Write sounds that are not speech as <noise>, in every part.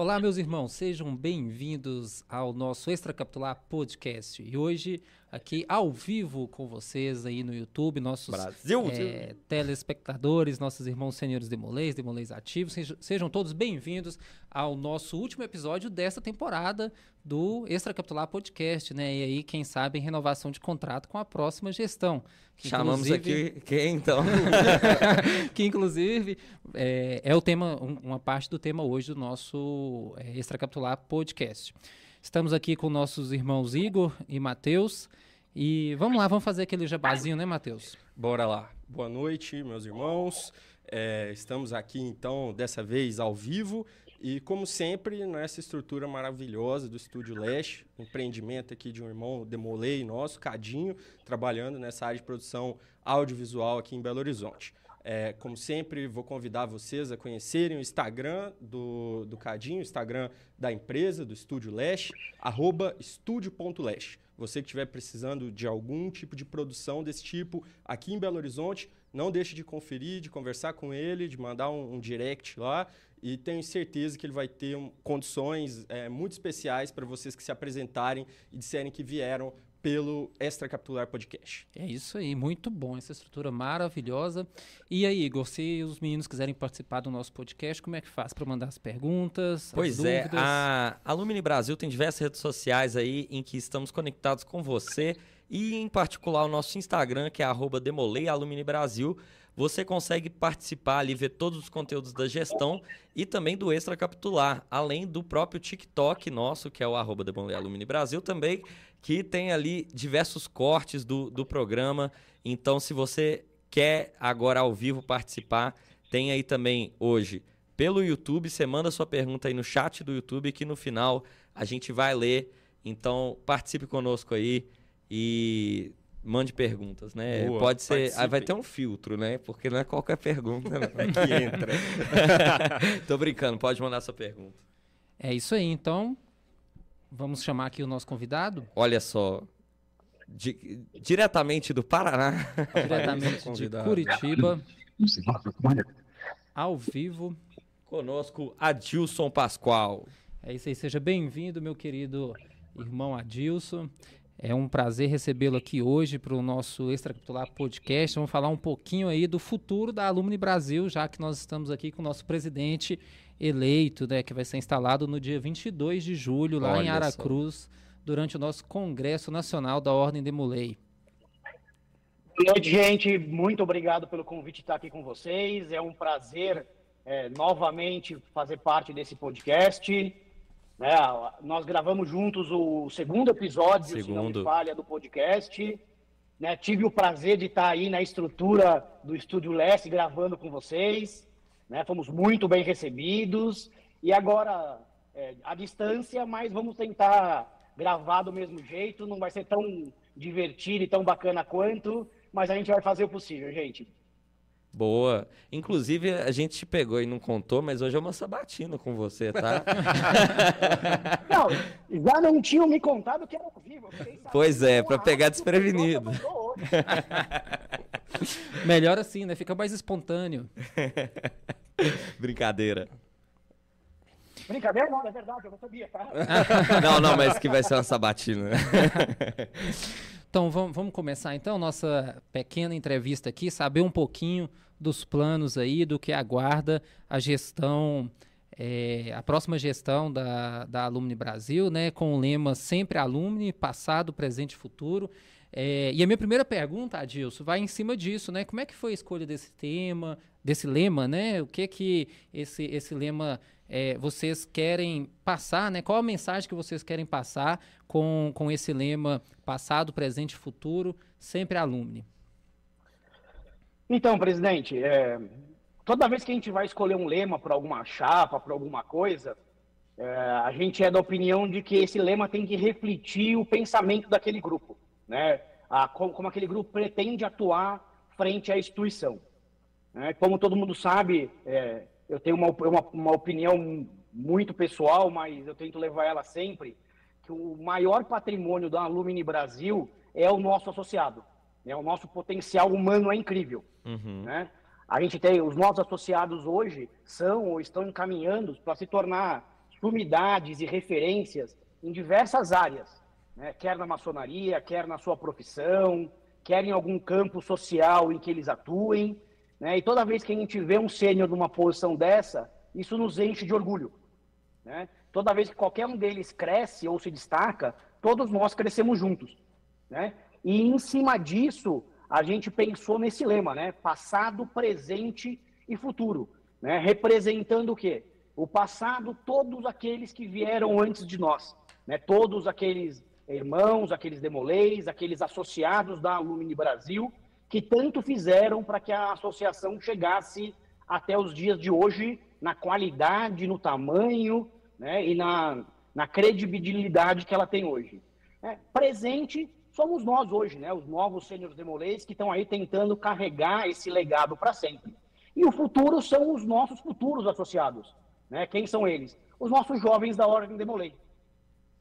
Olá, meus irmãos, sejam bem-vindos ao nosso Extracapitular Podcast. E hoje, aqui ao vivo com vocês aí no YouTube, nossos Brasil! é, telespectadores, nossos irmãos senhores demolês, demolês ativos, sejam, sejam todos bem-vindos ao nosso último episódio desta temporada do Extracapitular Podcast, né? E aí, quem sabe, renovação de contrato com a próxima gestão. que Chamamos aqui quem então? <laughs> que inclusive é, é o tema, um- uma parte do tema hoje do nosso é, Extracapitular Podcast. Estamos aqui com nossos irmãos Igor e Matheus. E vamos lá, vamos fazer aquele jabazinho, né, Matheus? Bora lá. Boa noite, meus irmãos. É, estamos aqui, então, dessa vez ao vivo. E, como sempre, nessa estrutura maravilhosa do Estúdio Leste, empreendimento aqui de um irmão Demolei nosso, Cadinho, trabalhando nessa área de produção audiovisual aqui em Belo Horizonte. É, como sempre, vou convidar vocês a conhecerem o Instagram do, do Cadinho, o Instagram da empresa, do Estúdio Leste, arroba estúdio.leste. Você que estiver precisando de algum tipo de produção desse tipo aqui em Belo Horizonte, não deixe de conferir, de conversar com ele, de mandar um, um direct lá. E tenho certeza que ele vai ter um, condições é, muito especiais para vocês que se apresentarem e disserem que vieram pelo Extra Capitular Podcast. É isso aí, muito bom, essa estrutura maravilhosa. E aí, Igor, se os meninos quiserem participar do nosso podcast, como é que faz para mandar as perguntas, Pois as é, dúvidas? a Alumni Brasil tem diversas redes sociais aí em que estamos conectados com você e em particular o nosso Instagram, que é arroba Brasil. Você consegue participar ali, ver todos os conteúdos da gestão e também do Extra Capitular, além do próprio TikTok nosso, que é o arroba Alumni Brasil também, que tem ali diversos cortes do, do programa. Então, se você quer agora ao vivo participar, tem aí também hoje pelo YouTube. Você manda sua pergunta aí no chat do YouTube que no final a gente vai ler. Então participe conosco aí e mande perguntas, né? Boa, Pode ser. Aí vai ter um filtro, né? Porque não é qualquer pergunta, <laughs> que entra. <laughs> Tô brincando, pode mandar sua pergunta. É isso aí, então vamos chamar aqui o nosso convidado, Olha só. di- diretamente do Paraná. <laughs> diretamente de. Curitiba, ao vivo. Conosco, Adilson Pascoal. É isso aí, seja bem-vindo, meu querido irmão Adilson. É um prazer recebê-lo aqui hoje para o nosso Extracapitular Podcast. Vamos falar um pouquinho aí do futuro da Alumni Brasil, já que nós estamos aqui com o nosso presidente eleito, né, que vai ser instalado no dia 22 de julho, lá em Olha só. Aracruz, durante o nosso Congresso Nacional da Ordem de Mulei. Boa noite, gente. Muito obrigado pelo convite de estar aqui com vocês. É um prazer é, novamente fazer parte desse podcast. Né, nós gravamos juntos o segundo episódio, se não me Segundo. falha, do podcast. Né, tive o prazer de estar aí na estrutura do Estúdio Leste gravando com vocês. né, fomos muito bem recebidos. E agora, é, à distância, mas vamos tentar gravar do mesmo jeito. Não vai ser tão divertido e tão bacana quanto, mas a gente vai fazer o possível, gente. Boa. Inclusive, a gente te pegou e não contou, mas hoje é uma sabatina com você, tá? <laughs> Não, já não tinham me contado que era ao vivo. Pois é, com pra a pegar desprevenido. <laughs> Melhor assim, né? Fica mais espontâneo. <laughs> Brincadeira. Brincadeira, não, é verdade, eu não sabia, tá? Não, não, mas que vai ser uma sabatina. Então vamos, vamos começar então nossa pequena entrevista aqui, saber um pouquinho dos planos aí, do que aguarda a gestão, eh, a próxima gestão da, da Alumni Brasil, né, com o lema sempre Alumni, passado, presente e futuro. Eh, e a minha primeira pergunta, Adilson, vai em cima disso, né? Como é que foi a escolha desse tema, desse lema, né? O que que esse, esse lema eh, vocês querem passar, né? Qual a mensagem que vocês querem passar com, com esse lema passado, presente e futuro, sempre alumni? Então, presidente, é, toda vez que a gente vai escolher um lema para alguma chapa, para alguma coisa, é, a gente é da opinião de que esse lema tem que refletir o pensamento daquele grupo, né? A, como, como aquele grupo pretende atuar frente à instituição. né? Como todo mundo sabe, é, eu tenho uma, uma, uma opinião muito pessoal, mas eu tento levar ela sempre, que o maior patrimônio da Alumni Brasil é o nosso associado. Né? O nosso potencial humano é incrível. Uhum. Né? A gente tem, os nossos associados hoje são ou estão encaminhando para se tornar sumidades e referências em diversas áreas, né? quer na maçonaria, quer na sua profissão, quer em algum campo social em que eles atuem. Né? E toda vez que a gente vê um sênior numa posição dessa, isso nos enche de orgulho. Né? Toda vez que qualquer um deles cresce ou se destaca, todos nós crescemos juntos. Né? E em cima disso, a gente pensou nesse lema, né? Passado, presente e futuro. Né? Representando o quê? O passado, todos aqueles que vieram antes de nós. Né? Todos aqueles irmãos, aqueles demolês, aqueles associados da Alumni Brasil, que tanto fizeram para que a associação chegasse até os dias de hoje na qualidade, no tamanho né? e na, na credibilidade que ela tem hoje. É, presente somos nós hoje, né? Os novos sêniores demolês que estão aí tentando carregar esse legado para sempre. E o futuro são os nossos futuros associados, né? Quem são eles? Os nossos jovens da Ordem Demolei.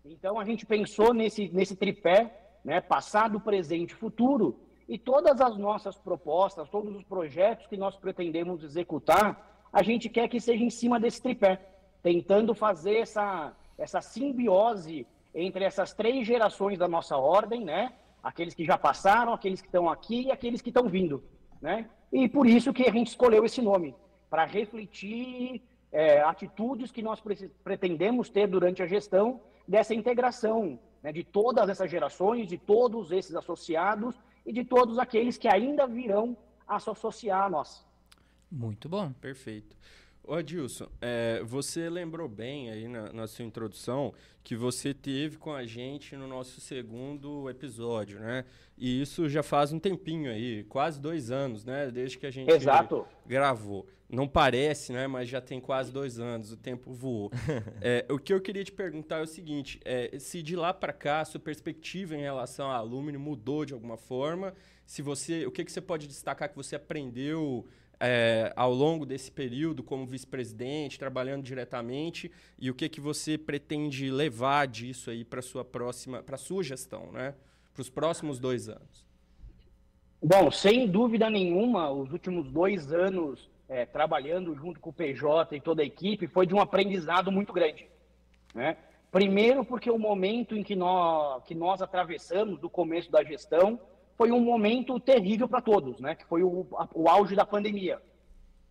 Então a gente pensou nesse nesse tripé, né? Passado, presente, futuro. E todas as nossas propostas, todos os projetos que nós pretendemos executar, a gente quer que seja em cima desse tripé, tentando fazer essa essa simbiose entre essas três gerações da nossa ordem, né? Aqueles que já passaram, aqueles que estão aqui e aqueles que estão vindo, né? E por isso que a gente escolheu esse nome, para refletir é, atitudes que nós pretendemos ter durante a gestão dessa integração né, de todas essas gerações, de todos esses associados e de todos aqueles que ainda virão a se associar a nós. Muito bom. Perfeito. Ô Adilson, é, você lembrou bem aí na, na, sua introdução que você teve com a gente no nosso segundo episódio, né? E isso já faz um tempinho aí, quase dois anos, né? Desde que a gente Exato. gravou. Não parece, né? Mas já tem quase dois anos, o tempo voou. <laughs> é, o que eu queria te perguntar é o seguinte: é, se de lá para cá a sua perspectiva em relação à Alumni mudou de alguma forma? Se você, o que, que você pode destacar que você aprendeu é, ao longo desse período como vice-presidente, trabalhando diretamente, e o que, que você pretende levar disso aí para sua próxima, para sua gestão, né? Para os próximos dois anos. Bom, sem dúvida nenhuma, os últimos dois anos é, trabalhando junto com o PJ e toda a equipe foi de um aprendizado muito grande, né? Primeiro, porque o momento em que nós, que nós atravessamos do começo da gestão foi um momento terrível para todos, né? Que foi o, a, o auge da pandemia,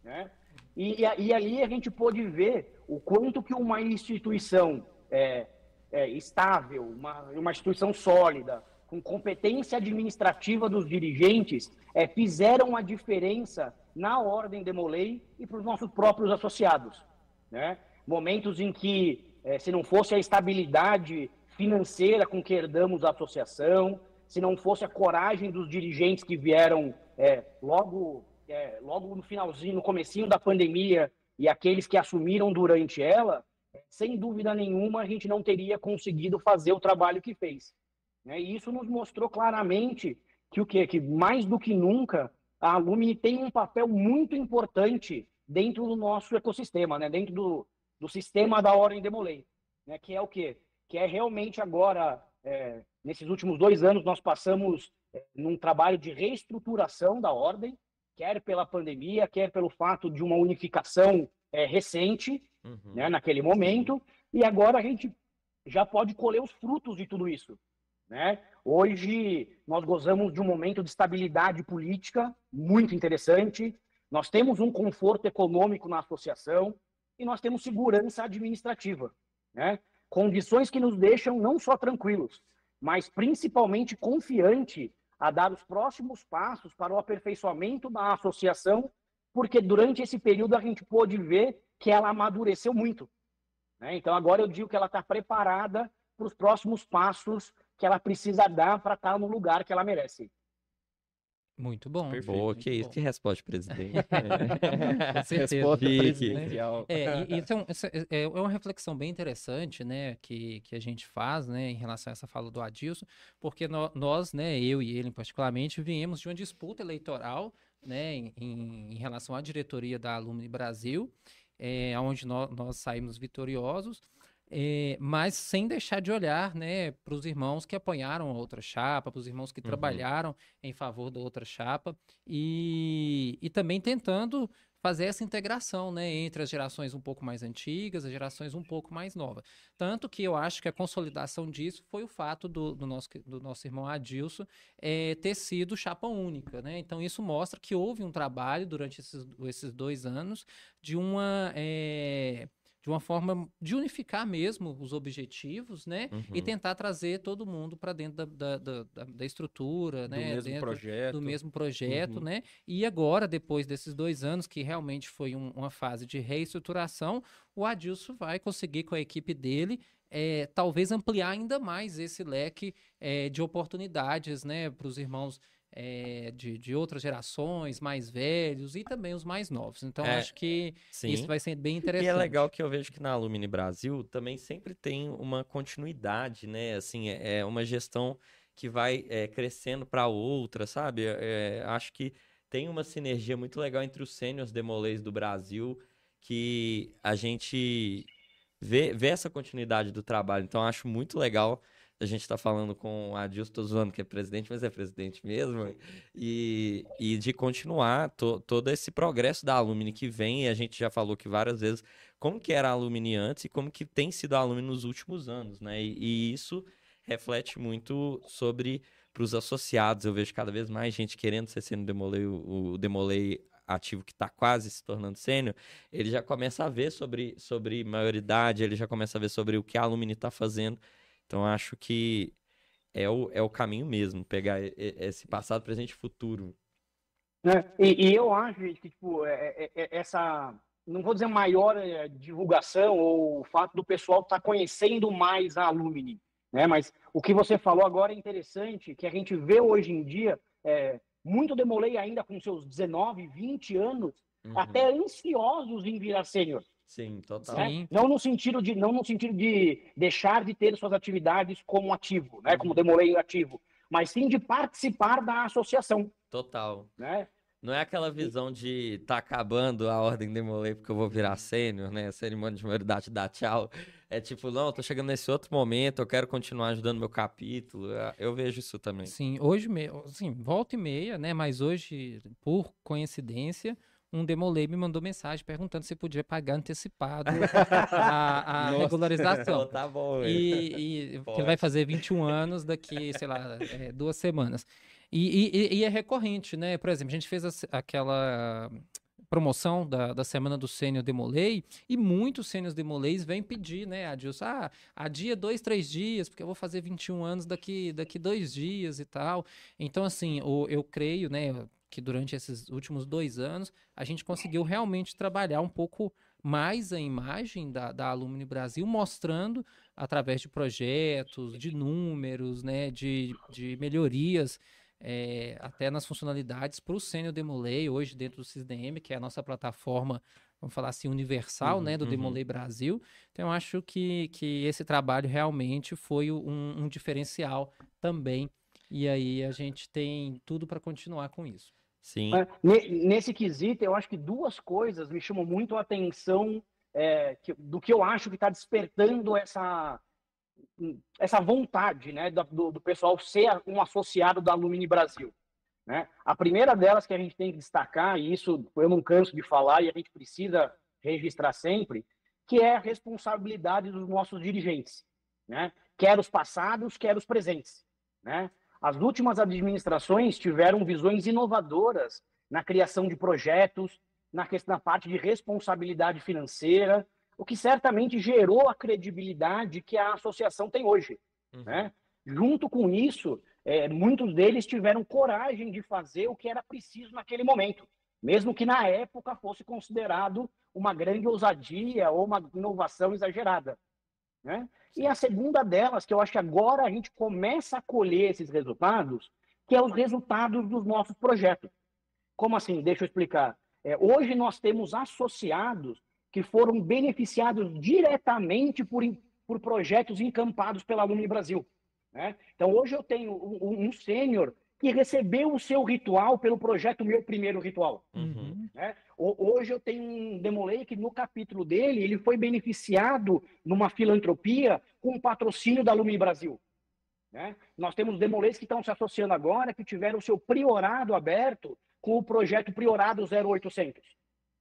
né? E, e, ali a gente pôde ver o quanto que uma instituição é, é, estável, uma, uma instituição sólida, com competência administrativa dos dirigentes, é, fizeram a diferença na ordem Demolei e para os nossos próprios associados. Né? Momentos em que, é, se não fosse a estabilidade financeira com que herdamos a associação, se não fosse a coragem dos dirigentes que vieram é, logo, é, logo no finalzinho, no comecinho da pandemia e aqueles que assumiram durante ela, sem dúvida nenhuma a gente não teria conseguido fazer o trabalho que fez. Né? E isso nos mostrou claramente que o quê? Que mais do que nunca a Alumni tem um papel muito importante dentro do nosso ecossistema, né? dentro do, do sistema da Ordem Demolei, né? que é o quê? Que é realmente agora é, nesses últimos dois anos, nós passamos é, num trabalho de reestruturação da ordem, quer pela pandemia, quer pelo fato de uma unificação é, recente, uhum. né, naquele momento, e agora a gente já pode colher os frutos de tudo isso. Né? Hoje, nós gozamos de um momento de estabilidade política muito interessante, nós temos um conforto econômico na associação e nós temos segurança administrativa. Né? Condições que nos deixam não só tranquilos, mas principalmente confiante a dar os próximos passos para o aperfeiçoamento da associação, porque durante esse período a gente pôde ver que ela amadureceu muito. Né? Então agora eu digo que ela está preparada para os próximos passos que ela precisa dar para estar no lugar que ela merece. Muito bom. Perfeito. Boa, que isso, que resposta, presidente. <laughs> Com certeza. Resposta presidencial. É, e, então, é, é, é uma reflexão bem interessante, né, que, que a gente faz, né, em relação a essa fala do Adilson, porque no, nós, né, eu e ele particularmente, viemos de uma disputa eleitoral, né, em, em relação à diretoria da Alumni Brasil, é, onde nós, nós saímos vitoriosos, é, mas sem deixar de olhar né, para os irmãos que apoiaram a outra chapa, para os irmãos que uhum. trabalharam em favor da outra chapa, e, e também tentando fazer essa integração né, entre as gerações um pouco mais antigas, as gerações um pouco mais novas. Tanto que eu acho que a consolidação disso foi o fato do, do nosso, do nosso irmão Adilson é, ter sido chapa única. Né? Então, isso mostra que houve um trabalho durante esses, esses dois anos de uma. É, de uma forma de unificar mesmo os objetivos, né? Uhum. E tentar trazer todo mundo para dentro da, da, da, da, estrutura, do né? Mesmo dentro projeto. Do mesmo projeto, uhum. né? E agora, depois desses dois anos, que realmente foi um, uma fase de reestruturação, o Adilson vai conseguir com a equipe dele é, talvez ampliar ainda mais esse leque é, de oportunidades, né? Para os irmãos é, de, de outras gerações, mais velhos e também os mais novos. Então, é, acho que sim. isso vai ser bem interessante. E é legal que eu vejo que na Alumni Brasil também sempre tem uma continuidade, né? Assim, é, é uma gestão que vai é, crescendo para outra, sabe? É, acho que tem uma sinergia muito legal entre os sêniors demolês do Brasil que a gente vê, vê essa continuidade do trabalho. Então, acho muito legal a gente está falando com o Adilson, estou zoando que é presidente, mas é presidente mesmo, e, e de continuar to, todo esse progresso da Alumni que vem, e a gente já falou que várias vezes, como que era a Alumni antes e como que tem sido a Alumni nos últimos anos, né? E, e isso reflete muito sobre para os associados, eu vejo cada vez mais gente querendo ser sendo Demolei, o, o Demolei ativo que está quase se tornando sênior, ele já começa a ver sobre, sobre maioridade, ele já começa a ver sobre o que a Alumni está fazendo, então acho que é o, é o caminho mesmo, pegar esse passado, presente e futuro. É, e, e, eu acho que tipo, é, é, é, essa, não vou dizer maior é, divulgação ou o fato do pessoal estar tá conhecendo mais a Alumni, né? mas o que você falou agora é interessante, que a gente vê hoje em dia, é, muito Demolei ainda com seus 19, 20 anos, uhum. até ansiosos em virar sênior. Sim, total. Né? Não no sentido de não no sentido de deixar de ter suas atividades como ativo, né, como demorei ativo, mas sim de participar da associação. Total. Né? Não é aquela visão de tá acabando a ordem Demolei porque eu vou virar sênior, né? A cerimônia de maioridade dá tchau. É tipo, não, eu tô chegando nesse outro momento, eu quero continuar ajudando meu capítulo. Eu vejo isso também. Sim, hoje, sim, volta e meia, né? Mas hoje, por coincidência, um Demolei me mandou mensagem perguntando se podia pagar antecipado <laughs> a, a regularização. <laughs> tá bom, e, e <laughs> ele vai fazer 21 anos daqui, sei lá, é, duas semanas. E, e, e, é recorrente, né? Por exemplo, a gente fez a, aquela promoção da, da semana do Sênior Demolei e muitos Sêniors Demoleis vêm pedir, né, Adilson, ah, adia dois, três dias, porque eu vou fazer 21 anos daqui, daqui dois dias e tal. Então, assim, o, eu creio, né, que durante esses últimos dois anos a gente conseguiu realmente trabalhar um pouco mais a imagem da, da Alumni Brasil, mostrando através de projetos, de números, né, de, de melhorias, é, até nas funcionalidades para o Sênior Demolei, hoje dentro do CISDM, que é a nossa plataforma, vamos falar assim, universal, uhum, né, do uhum. Demolei Brasil. Então, eu acho que, que esse trabalho realmente foi um, um diferencial também. E aí a gente tem tudo para continuar com isso. Sim. Nesse quesito, eu acho que duas coisas me chamam muito a atenção é, que, do que eu acho que está despertando essa, essa vontade né, do, do, pessoal ser um associado da Alumni Brasil. Né? A primeira delas que a gente tem que destacar, e isso eu não canso de falar e a gente precisa registrar sempre, que é a responsabilidade dos nossos dirigentes, né? quer os passados, quer os presentes. Né? As últimas administrações tiveram visões inovadoras na criação de projetos, na, questão, na parte de responsabilidade financeira, o que certamente gerou a credibilidade que a associação tem hoje. Uhum. Né? Junto com isso, é, muitos deles tiveram coragem de fazer o que era preciso naquele momento, mesmo que na época fosse considerado uma grande ousadia ou uma inovação exagerada. Né? E a segunda delas, que eu acho que agora a gente começa a colher esses resultados, que é os resultados dos nossos projetos. Como assim? Deixa eu explicar. É, hoje nós temos associados que foram beneficiados diretamente por, por projetos encampados pela Alumni Brasil. Né? Então, hoje eu tenho um, um sênior que recebeu o seu ritual pelo projeto Meu Primeiro Ritual. Uhum. Né? Hoje eu tenho um Demolei que no capítulo dele ele foi beneficiado numa filantropia com o patrocínio da Lumi Brasil. Né? Nós temos Demoleis que estão se associando agora, que tiveram o seu priorado aberto com o projeto Priorado 0800.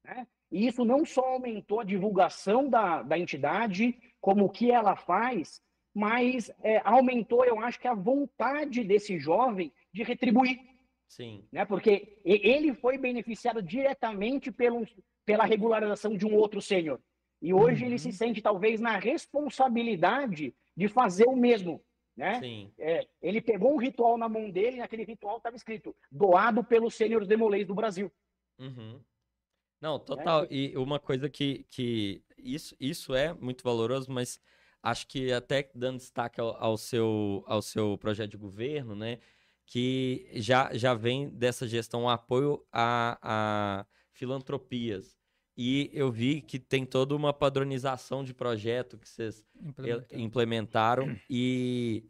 Né? E isso não só aumentou a divulgação da, da entidade, como o que ela faz, mas é, aumentou, eu acho que a vontade desse jovem de retribuir. Sim. Né? Porque ele foi beneficiado diretamente pelo, pela regularização de um outro sênior. E hoje uhum. ele se sente talvez na responsabilidade de fazer o mesmo. Né? Sim. É, ele pegou um ritual na mão dele e naquele ritual estava escrito doado pelos sêniores demolês do Brasil. Uhum. Não, total. É. E uma coisa que, que isso, isso é muito valoroso, mas acho que até dando destaque ao, ao, seu, ao seu projeto de governo, né? Que já, já vem dessa gestão um apoio a, a filantropias. E eu vi que tem toda uma padronização de projeto que vocês implementaram. E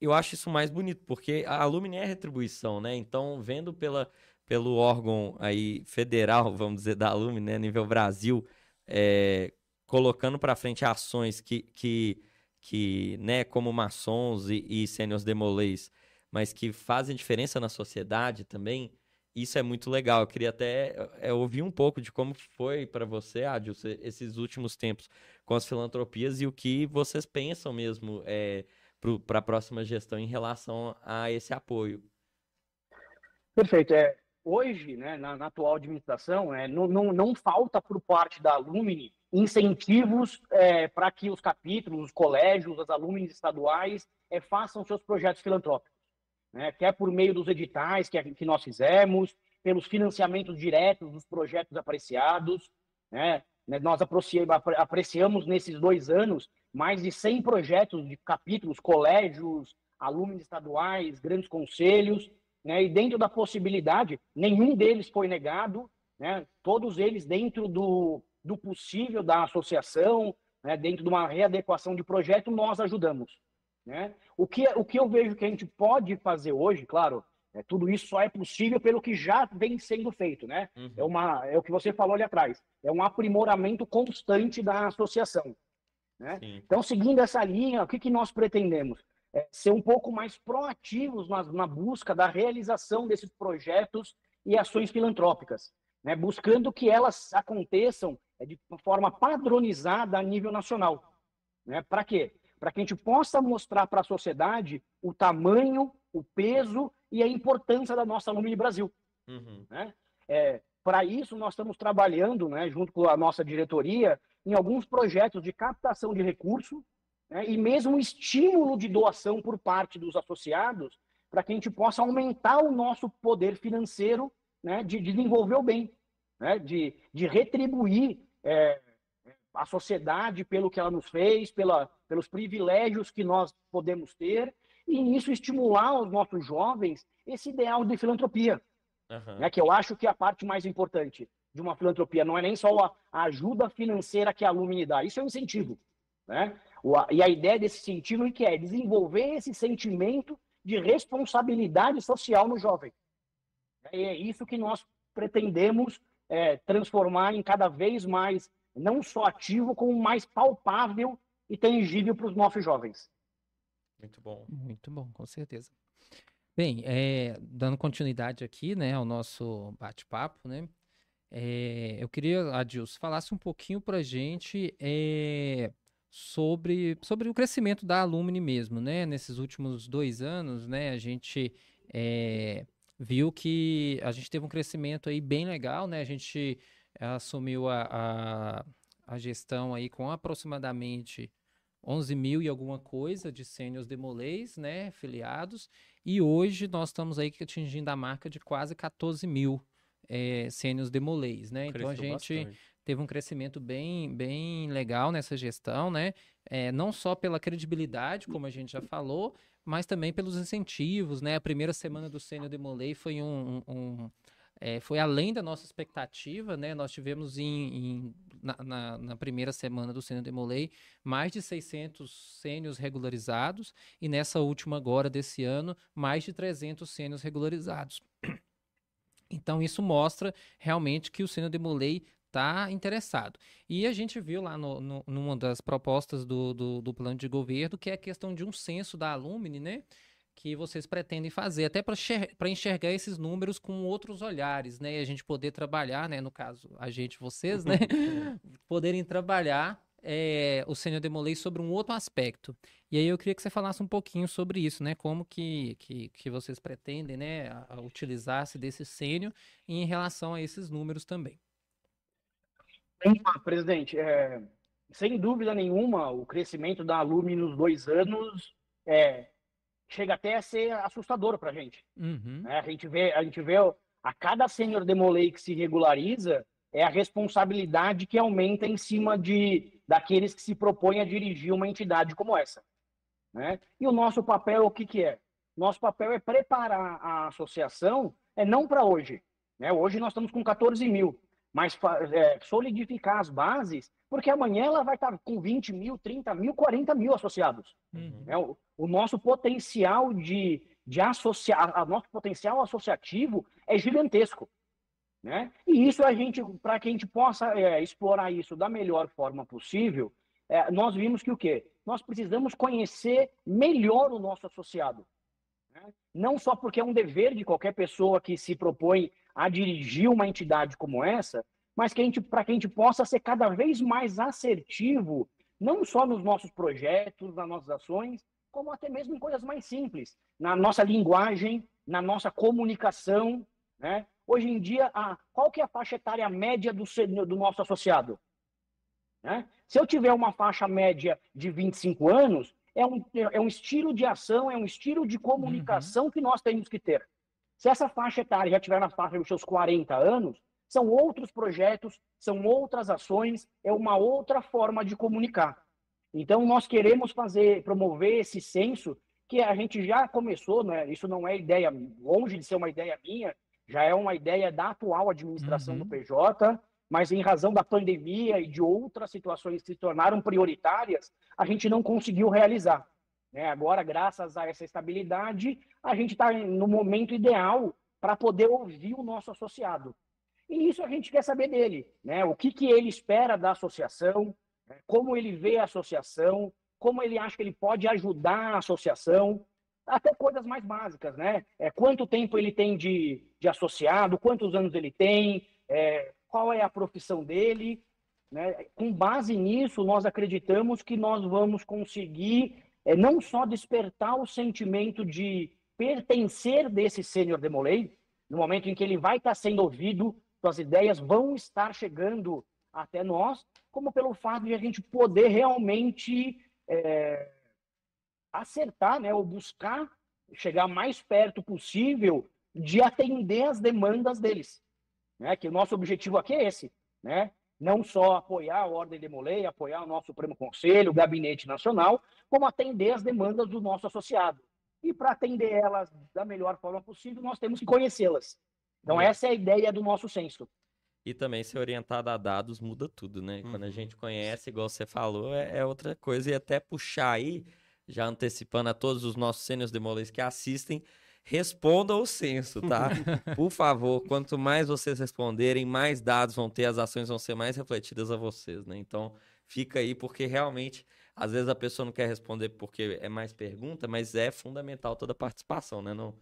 eu acho isso mais bonito, porque a Alumni é retribuição, né? Então, vendo pela, pelo órgão aí federal, vamos dizer, da Alumni, né, nível Brasil, é, colocando para frente ações que, que, que, né, como maçons e, e sêniors demolês, mas que fazem diferença na sociedade também, isso é muito legal. Eu queria até é, ouvir um pouco de como foi para você, Adilson, esses últimos tempos com as filantropias e o que vocês pensam mesmo é, para a próxima gestão em relação a esse apoio. Perfeito. É, hoje, né, na, na atual administração, é, não, não, não falta por parte da Alumni incentivos é, para que os capítulos, os colégios, as alumnas estaduais é, façam seus projetos filantrópicos né? quer por meio dos editais que, que nós fizemos, pelos financiamentos diretos dos projetos apreciados. Né? né nós apreciamos nesses dois anos mais de 100 projetos de capítulos, colégios, alunos estaduais, grandes conselhos, né? e dentro da possibilidade, nenhum deles foi negado, né? todos eles dentro do, do possível da associação, né? dentro de uma readequação de projeto, nós ajudamos. Né? O, que, o que eu vejo que a gente pode fazer hoje, claro, é, tudo isso só é possível pelo que já vem sendo feito. Né? Uhum. É, uma, é o que você falou ali atrás, é um aprimoramento constante da associação. Né? Então, seguindo essa linha, o que, que nós pretendemos? É ser um pouco mais proativos na, na busca da realização desses projetos e ações filantrópicas, né? buscando que elas aconteçam é, de forma padronizada a nível nacional. Né? Para quê? Para que a gente possa mostrar para a sociedade o tamanho, o peso e a importância da nossa Alumni Brasil. Uhum. Né? É, para isso, nós estamos trabalhando, né, junto com a nossa diretoria, em alguns projetos de captação de recurso né, e mesmo estímulo de doação por parte dos associados, para que a gente possa aumentar o nosso poder financeiro né, de, de desenvolver o bem, né, de, de retribuir é, a sociedade pelo que ela nos fez, pela, pelos privilégios que nós podemos ter, e nisso estimular os nossos jovens esse ideal de filantropia, uhum. né, que eu acho que é a parte mais importante de uma filantropia. Não é nem só a, ajuda financeira que a Lumini dá, isso é um incentivo. Né? O, e a ideia desse incentivo é que é desenvolver esse sentimento de responsabilidade social no jovem. E é isso que nós pretendemos é, transformar em cada vez mais não só ativo, como mais palpável e tangível para os nossos jovens. Muito bom. Muito bom, com certeza. Bem, é, dando continuidade aqui, né, ao nosso bate-papo, né, é, eu queria, Adilson, falasse um pouquinho para a gente é, sobre, sobre o crescimento da Alumni mesmo, né, nesses últimos dois anos, né, a gente é, viu que a gente teve um crescimento aí bem legal, né, a gente assumiu a, a, a gestão aí com aproximadamente 11 mil e alguma coisa de sênios demolês, né, filiados, e hoje nós estamos aí atingindo a marca de quase 14 mil é, sênios demolês, né, então a gente bastante. teve um crescimento bem, bem legal nessa gestão, né, é, não só pela credibilidade, como a gente já falou, mas também pelos incentivos, né, a primeira semana do sênio demolei foi um, um é, foi além da nossa expectativa, né? Nós tivemos em, em na, na, na, primeira semana do Sênior Demolei mais de 600 sênios regularizados e nessa última agora desse ano mais de 300 sênios regularizados. <clears throat> Então isso mostra realmente que o Sênior Demolei está interessado. E a gente viu lá no, no, numa das propostas do, do, do, plano de governo que é a questão de um censo da Alumni, né? Que vocês pretendem fazer, até para enxergar esses números com outros olhares, né? E a gente poder trabalhar, né? No caso, a gente, vocês, né? <laughs> <laughs> Poderem trabalhar é, o Sênior Demolei sobre um outro aspecto. E aí eu queria que você falasse um pouquinho sobre isso, né? Como que, que, que vocês pretendem, né? utilizar-se desse sênior em relação a esses números também. Presidente, é, sem dúvida nenhuma, o crescimento da Lume nos dois anos é, chega até a ser assustador para a gente. Uhum. É, a gente vê, a gente vê a cada sênior demolei que se regulariza é a responsabilidade que aumenta em cima de daqueles que se propõem a dirigir uma entidade como essa. Né? E o nosso papel, o que, que é? Nosso papel é preparar a associação, é não para hoje. Né? Hoje nós estamos com 14 mil, mas é, solidificar as bases, porque amanhã ela vai estar com 20 mil, 30 mil, 40 mil associados. Uhum. É, o, o, nosso potencial de, de associar, nosso potencial associativo é gigantesco. Né? E isso a gente, para que a gente possa é, explorar isso da melhor forma possível, é, nós vimos que o quê? Nós precisamos conhecer melhor o nosso associado. Né? Não só porque é um dever de qualquer pessoa que se propõe a dirigir uma entidade como essa, mas que a gente, para que a gente possa ser cada vez mais assertivo, não só nos nossos projetos, nas nossas ações, como até mesmo em coisas mais simples, na nossa linguagem, na nossa comunicação, né? Hoje em dia, a, qual que é a faixa etária média do, do nosso associado? Né? Se eu tiver uma faixa média de 25 anos, é um, é um estilo de ação, é um estilo de comunicação uhum. que nós temos que ter. Se essa faixa etária já estiver na faixa dos seus 40 anos, são outros projetos, são outras ações, é uma outra forma de comunicar. Então, nós queremos fazer, promover esse senso que a gente já começou, né? isso não é ideia, longe de ser uma ideia minha, já é uma ideia da atual administração uhum. do PJ, mas em razão da pandemia e de outras situações que se tornaram prioritárias, a gente não conseguiu realizar. Né? Agora, graças a essa estabilidade, a gente está no momento ideal para poder ouvir o nosso associado. E isso a gente quer saber dele, né? O que, que ele espera da associação, né? como ele vê a associação, como ele acha que ele pode ajudar a associação, até coisas mais básicas, né? É, quanto tempo ele tem de, de associado, quantos anos ele tem, é, qual é a profissão dele. Né? Com base nisso, nós acreditamos que nós vamos conseguir é, não só despertar o sentimento de pertencer desse sênior demolei, no momento em que ele vai estar sendo ouvido, suas ideias vão estar chegando até nós, como pelo fato de a gente poder realmente é, acertar, né, ou buscar chegar mais perto possível de atender as demandas deles. Né? Que o nosso objetivo aqui é esse, né? Não só apoiar a Ordem de Molay, apoiar o nosso Supremo Conselho, o Gabinete Nacional, como atender as demandas do nosso associado. E para atender elas da melhor forma possível, nós temos que conhecê-las. Então, é. essa é a ideia do nosso censo. E também ser orientado a dados muda tudo, né? Uhum. Quando a uhum. gente conhece, igual você falou, é, é, outra coisa. E até puxar aí, já antecipando a todos os nossos sênios demolês que assistem, responda o censo, tá? <laughs> Por favor, quanto mais vocês responderem, mais dados vão ter, as ações vão ser mais refletidas a vocês, né? Então, fica aí, porque realmente, às vezes a pessoa não quer responder porque é mais pergunta, mas é fundamental toda a participação, né? Não...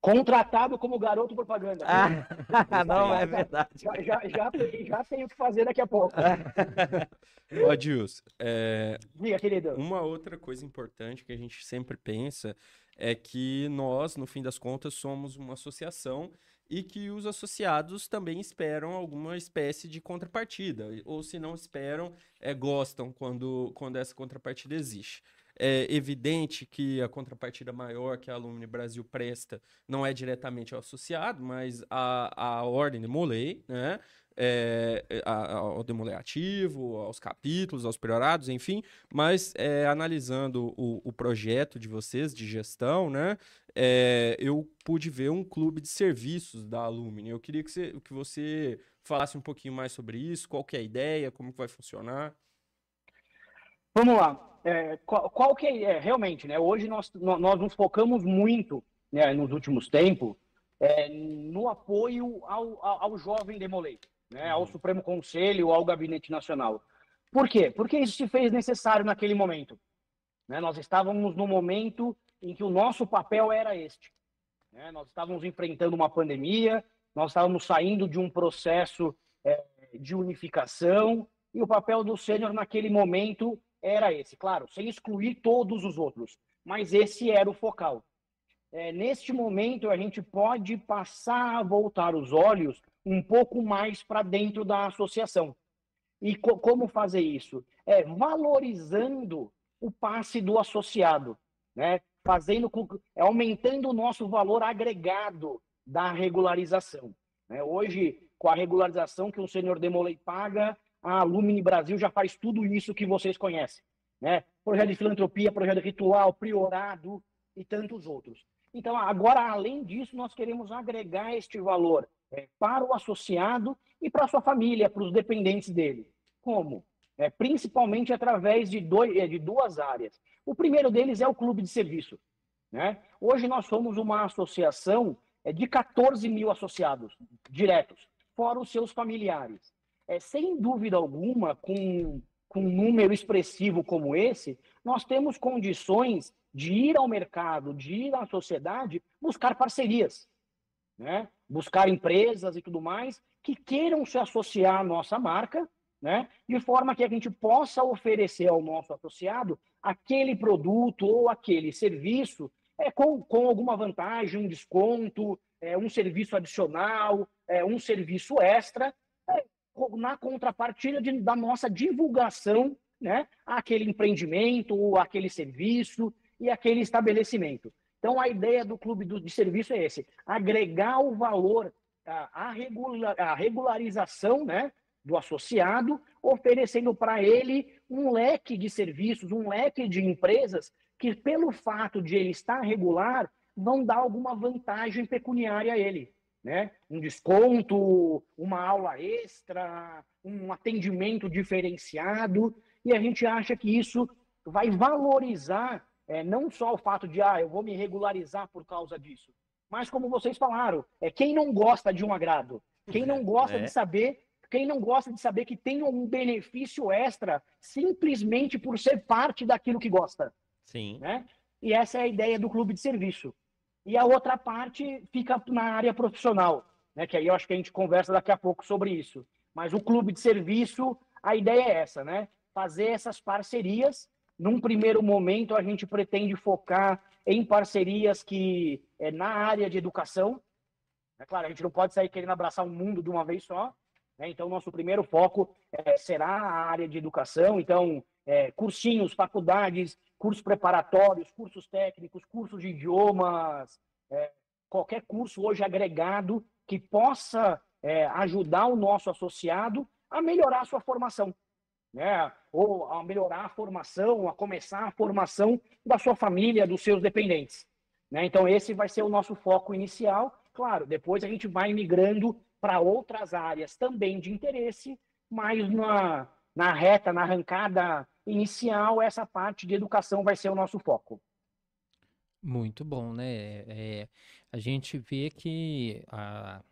Contratado como garoto propaganda. Ah, <laughs> não, é verdade. Já, já, já, já tenho o que fazer daqui a pouco. <laughs> Ó, Adilson, é... Diga, querido. Uma outra coisa importante que a gente sempre pensa é que nós, no fim das contas, somos uma associação e que os associados também esperam alguma espécie de contrapartida, ou se não esperam, é, gostam quando, quando essa contrapartida existe. É evidente que a contrapartida maior que a Alumni Brasil presta não é diretamente ao associado, mas a, a ordem de Molay, né? É, é ao demolativo, aos capítulos, aos priorados, enfim, mas é, analisando o, o, projeto de vocês de gestão, né, é, eu pude ver um clube de serviços da Alumni. Eu queria que você, que você falasse um pouquinho mais sobre isso, qual que é a ideia, como que vai funcionar. Vamos lá. É, qual, qual, que é, é, realmente, né? Hoje nós, nós nos focamos muito, né, nos últimos tempos, é, no apoio ao, ao, ao jovem demolei né, ao uhum. Supremo Conselho, ao Gabinete Nacional. Por quê? Porque isso se fez necessário naquele momento. Né? Nós estávamos no momento em que o nosso papel era este. Né? Nós estávamos enfrentando uma pandemia, nós estávamos saindo de um processo é, de unificação, e o papel do sênior naquele momento era esse, claro, sem excluir todos os outros, mas esse era o focal. É, neste momento, a gente pode passar a voltar os olhos um pouco mais para dentro da associação. E co como fazer isso? É valorizando o passe do associado, né? Fazendo com, é, aumentando o nosso valor agregado da regularização. Né? Hoje, com a regularização que o senhor Demolei paga, a Alumni Brasil já faz tudo isso que vocês conhecem. Né? Projeto de filantropia, projeto ritual, priorado e tantos outros. Então, agora, além disso, nós queremos agregar este valor é, para o associado e para a sua família, para os dependentes dele. Como? É, principalmente através de, dois, é, de duas áreas. O primeiro deles é o clube de serviço. Né? Hoje nós somos uma associação é, de 14 mil associados diretos, fora os seus familiares. É, sem dúvida alguma, com, com um número expressivo como esse, nós temos condições de ir ao mercado, de ir à sociedade, buscar parcerias né? Buscar empresas e tudo mais que queiram se associar à nossa marca, né? de forma que a gente possa oferecer ao nosso associado aquele produto ou aquele serviço é, com, com alguma vantagem, um desconto, é, um serviço adicional, é, um serviço extra, é, na contrapartida de, da nossa divulgação né, àquele empreendimento, aquele serviço e aquele estabelecimento. Então, a ideia do clube de serviço é esse: agregar o valor, a, regular, a regularização né, do associado, oferecendo para ele um leque de serviços, um leque de empresas que, pelo fato de ele estar regular, vão dar alguma vantagem pecuniária a ele. Né? Um desconto, uma aula extra, um atendimento diferenciado, e a gente acha que isso vai valorizar é, não só o fato de, ah, eu vou me regularizar por causa disso, mas como vocês falaram, é quem não gosta de um agrado, quem não gosta é. de saber, quem não gosta de saber que tem um benefício extra simplesmente por ser parte daquilo que gosta. Sim. Né? E essa é a ideia do clube de serviço. E a outra parte fica na área profissional, né? Que aí eu acho que a gente conversa daqui a pouco sobre isso. Mas o clube de serviço, a ideia é essa, né? Fazer essas parcerias num primeiro momento, a gente pretende focar em parcerias que é na área de educação. É claro, a gente não pode sair querendo abraçar o mundo de uma vez só. Né? Então, nosso primeiro foco é, será a área de educação. Então, é, cursinhos, faculdades, cursos preparatórios, cursos técnicos, cursos de idiomas, é, qualquer curso hoje agregado que possa ajudar o nosso associado a melhorar a sua formação né? ou a melhorar a formação, a começar a formação da sua família, dos seus dependentes. Né? Então, esse vai ser o nosso foco inicial. Claro, depois a gente vai migrando para outras áreas também de interesse, mas na, na reta, na arrancada inicial, essa parte de educação vai ser o nosso foco. Muito bom, né? É, a gente vê que a,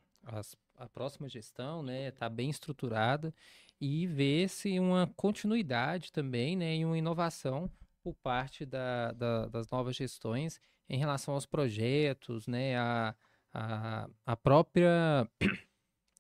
a próxima gestão está né, tá bem estruturada e ver-se uma continuidade também né, e uma inovação por parte da, da, das novas gestões em relação aos projetos, né, a, a, a própria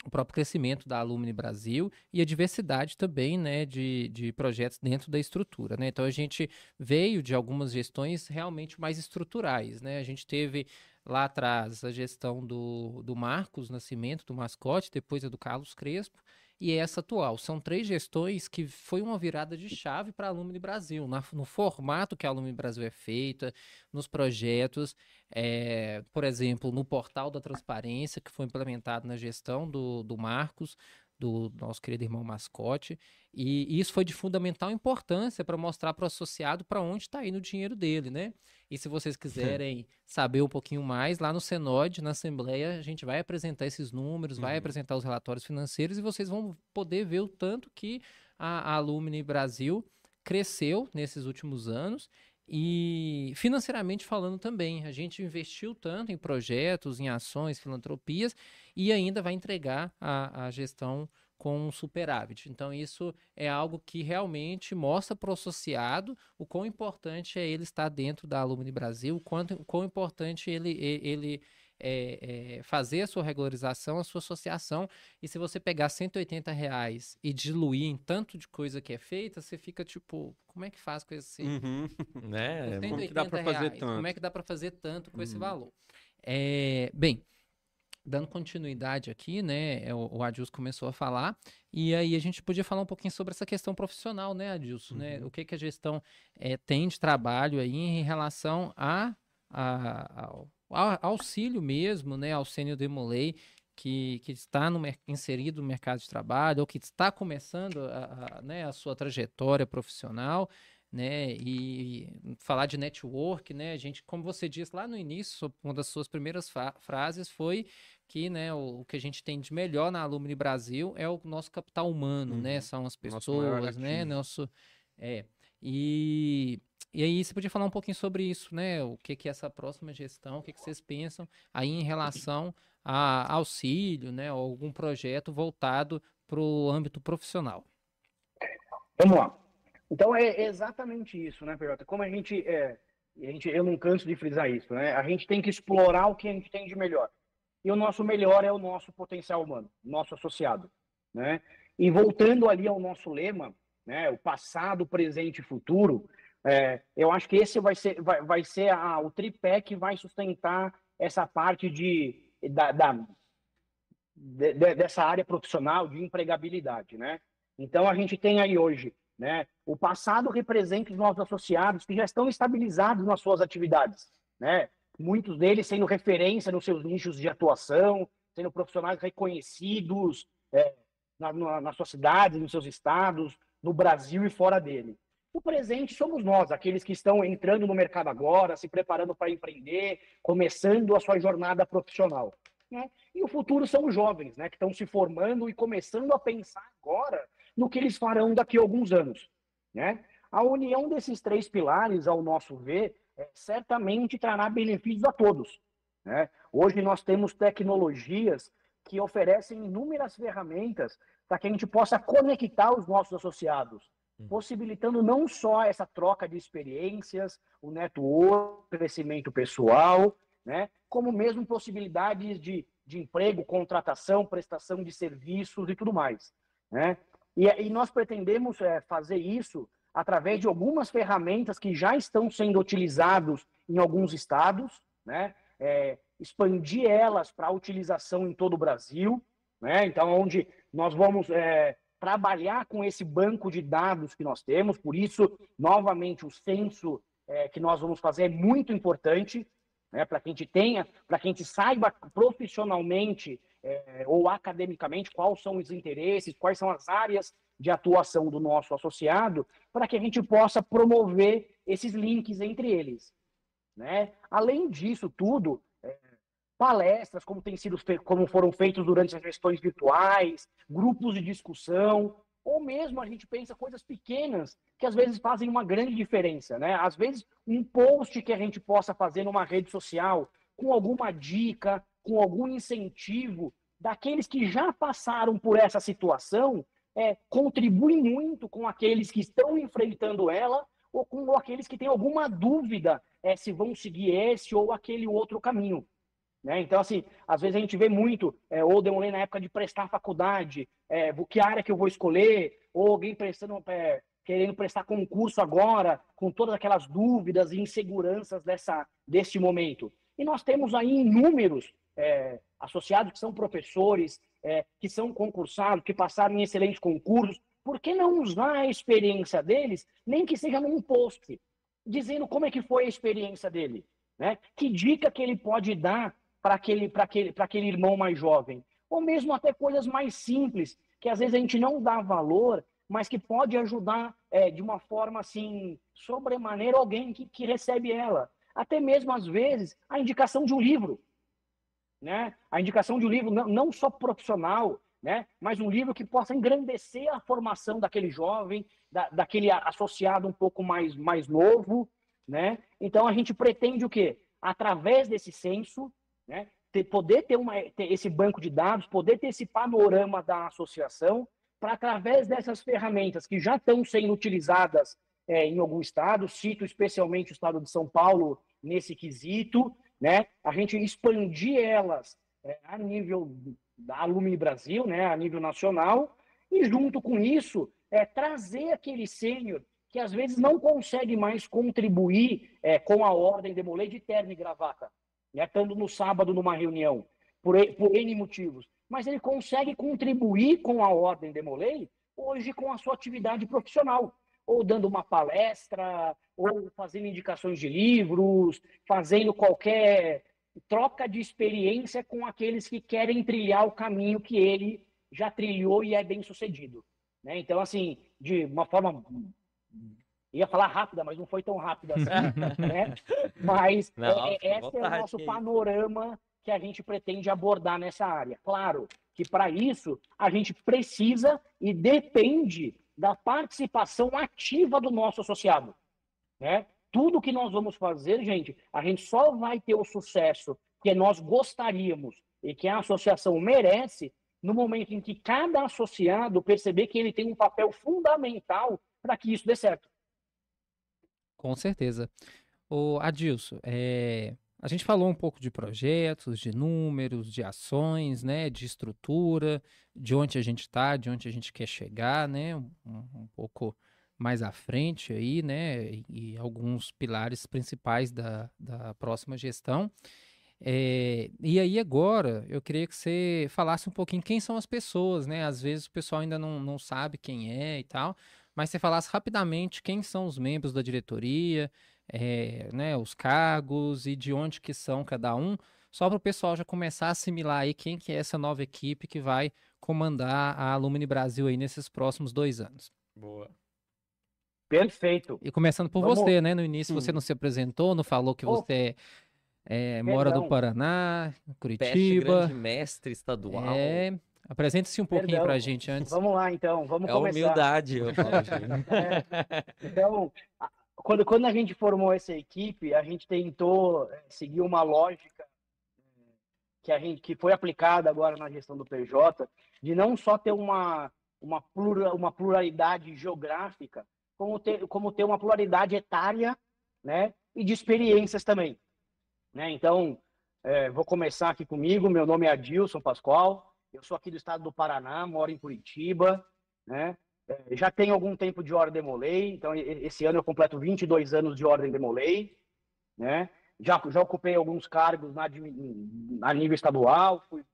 o próprio crescimento da Alumni Brasil e a diversidade também né, de, de projetos dentro da estrutura. Né? Então a gente veio de algumas gestões realmente mais estruturais. Né? A gente teve lá atrás a gestão do, do Marcos Nascimento, do mascote, depois a do Carlos Crespo, e essa atual. São três gestões que foi uma virada de chave para a Alumni Brasil, na, no formato que a Alumni Brasil é feita, nos projetos, é, por exemplo, no portal da transparência, que foi implementado na gestão do, do Marcos, do nosso querido irmão mascote, e isso foi de fundamental importância para mostrar para o associado para onde está indo o dinheiro dele, né? E se vocês <laughs> quiserem saber um pouquinho mais, lá no Senod, na Assembleia, a gente vai apresentar esses números, uhum. vai apresentar os relatórios financeiros e vocês vão poder ver o tanto que a, a Alumni Brasil cresceu nesses últimos anos e financeiramente falando também, a gente investiu tanto em projetos, em ações, filantropias e ainda vai entregar a, a gestão com um superávit. Então, isso é algo que realmente mostra para o associado o quão importante é ele estar dentro da Alumni Brasil, o quanto, quão importante ele, ele é, é, fazer a sua regularização, a sua associação, e se você pegar 180 reais e diluir em tanto de coisa que é feita, você fica tipo, como é que faz com esse... Uhum. né? Como que dá para fazer tanto? Como é que dá para fazer tanto com uhum. esse valor? É, bem, dando continuidade aqui, né? É, o, o Adilson começou a falar, e aí a gente podia falar um pouquinho sobre essa questão profissional, né, Adilson? Né? Uhum. Né? O que, que a gestão é, tem de trabalho aí em relação a, a, ao, ao auxílio mesmo, né, ao sênior Demolei, que, que está no, inserido no mercado de trabalho, ou que está começando a, a, né, a sua trajetória profissional, né? E falar de network, né? A gente, como você disse lá no início, uma das suas primeiras frases foi que, né, o, o, que a gente tem de melhor na Alumni Brasil é o nosso capital humano, né? uhum. né? São as pessoas, né? Nosso é. E, e aí você podia falar um pouquinho sobre isso, né? O que que é essa próxima gestão, o que que vocês pensam aí em relação a auxílio, né? Ou algum projeto voltado para o âmbito profissional. Vamos lá. Então é exatamente isso, né, PJ? Como a gente, é, a gente, eu não canso de frisar isso, né? A gente tem que explorar o que a gente tem de melhor. E o nosso melhor é o nosso potencial humano, nosso associado, né? E voltando ali ao nosso lema, né, o passado, presente e futuro, é, eu acho que esse vai ser, vai, vai ser a, o tripé que vai sustentar essa parte de, da, da de, dessa área profissional de empregabilidade, né? Então a gente tem aí hoje né? O passado representa os nossos associados que já estão estabilizados nas suas atividades, né? Muitos deles sendo referência nos seus nichos de atuação, sendo profissionais reconhecidos é, na, na, nas suas cidades, nos seus estados, no Brasil e fora dele. O presente somos nós, aqueles que estão entrando no mercado agora, se preparando para empreender, começando a sua jornada profissional. Né? E o futuro são os jovens, né, que estão se formando e começando a pensar agora no que eles farão daqui a alguns anos. Né? A união desses três pilares, ao nosso ver, é, certamente trará benefícios a todos. Né? Hoje nós temos tecnologias que oferecem inúmeras ferramentas para que a gente possa conectar os nossos associados, hum. possibilitando não só essa troca de experiências, o network, o crescimento pessoal, né? como mesmo possibilidades de, de emprego, contratação, prestação de serviços e tudo mais. Né? E, e nós pretendemos é, fazer isso através de algumas ferramentas que já estão sendo utilizadas em alguns estados, né? É, expandir elas para utilização em todo o Brasil, né? Então, onde nós vamos é, trabalhar com esse banco de dados que nós temos, por isso, novamente, o censo é, que nós vamos fazer é muito importante, né? Para que a gente tenha, para que a gente saiba profissionalmente é, ou academicamente quais são os interesses, quais são as áreas de atuação do nosso associado, para que a gente possa promover esses links entre eles. Né? Além disso tudo, é, palestras, como, tem sido, como foram feitos durante as gestões virtuais, grupos de discussão, ou mesmo a gente pensa coisas pequenas que às vezes fazem uma grande diferença. Né? Às vezes, um post que a gente possa fazer numa rede social com alguma dica, com algum incentivo daqueles que já passaram por essa situação, é, contribui muito com aqueles que estão enfrentando ela ou com aqueles que têm alguma dúvida é, se vão seguir esse ou aquele outro caminho. Né? Então, assim, às vezes a gente vê muito, é, ou demorei na época de prestar faculdade, é, que área que eu vou escolher, ou alguém prestando, é, querendo prestar concurso agora, com todas aquelas dúvidas e inseguranças dessa, desse momento. E nós temos aí inúmeros é, associados que são professores, é, que são concursados, que passaram em excelentes concursos. Por que não usar a experiência deles, nem que seja num post, dizendo como é que foi a experiência dele? Né? Que dica que ele pode dar para aquele, aquele, aquele irmão mais jovem? Ou mesmo até coisas mais simples, que às vezes a gente não dá valor, mas que pode ajudar é, de uma forma assim, sobremaneira, alguém que, que recebe ela. Até mesmo, às vezes, a indicação de um livro né? A indicação de um livro não, não só profissional, né? Mas um livro que possa engrandecer a formação daquele jovem, da, daquele associado um pouco mais, mais novo, né? Então a gente pretende o quê? Através desse censo, né? Ter, poder ter, uma, ter esse banco de dados, poder ter esse panorama da associação para através dessas ferramentas que já estão sendo utilizadas é, em algum estado, cito especialmente o estado de São Paulo nesse quesito, né? A gente expandir elas é, a nível da Alumni Brasil, né? A nível nacional e junto com isso é trazer aquele sênior que às vezes não consegue mais contribuir é, com a ordem Demolei de terno e gravata, né? Estando no sábado numa reunião por, por N motivos, mas ele consegue contribuir com a ordem Demolei hoje com a sua atividade profissional ou dando uma palestra, ou fazendo indicações de livros, fazendo qualquer troca de experiência com aqueles que querem trilhar o caminho que ele já trilhou e é bem sucedido. Né? Então, assim, de uma forma. Ia falar rápida, mas não foi tão rápida assim. <laughs> né? Mas não, é, é esse é o nosso panorama que a gente pretende abordar nessa área. Claro que para isso a gente precisa e depende da participação ativa do nosso associado. Né? Tudo que nós vamos fazer, gente, a gente só vai ter o sucesso que nós gostaríamos e que a associação merece no momento em que cada associado perceber que ele tem um papel fundamental para que isso dê certo. Com certeza. O Adilson, é, a gente falou um pouco de projetos, de números, de ações, né, de estrutura, de onde a gente está, de onde a gente quer chegar, né, um, um pouco mais à frente aí, né, e, alguns pilares principais da, da próxima gestão. É, e aí agora eu queria que você falasse um pouquinho quem são as pessoas, né? Às vezes o pessoal ainda não, não sabe quem é e tal, mas você falasse rapidamente quem são os membros da diretoria, é, né, os cargos e de onde que são cada um, só para o pessoal já começar a assimilar aí quem que é essa nova equipe que vai comandar a Alumni Brasil aí nesses próximos dois anos. Boa. Perfeito. E começando por Vamos... você, né? No início hum. você não se apresentou, não falou que oh. você é, mora no Paraná, Curitiba. Peste grande mestre estadual. É, Apresente-se um pouquinho para a gente antes. Vamos lá, então. Vamos é começar. humildade. Eu falo, <laughs> é, então, quando, quando a gente formou essa equipe, a gente tentou eh, seguir uma lógica eh, que a gente que foi aplicada agora na gestão do PJ, de não só ter uma uma, uma pluralidade geográfica, como ter, como ter uma pluralidade etária, né, e de experiências também, né? Então, é, vou começar aqui comigo. Meu nome é Adilson Pascoal. Eu sou aqui do estado do Paraná, moro em Curitiba, né? É, já tenho algum tempo de ordem Demolei, então esse ano eu completo 22 anos de ordem Demolei, né? Já, já ocupei alguns cargos na, na nível estadual, fui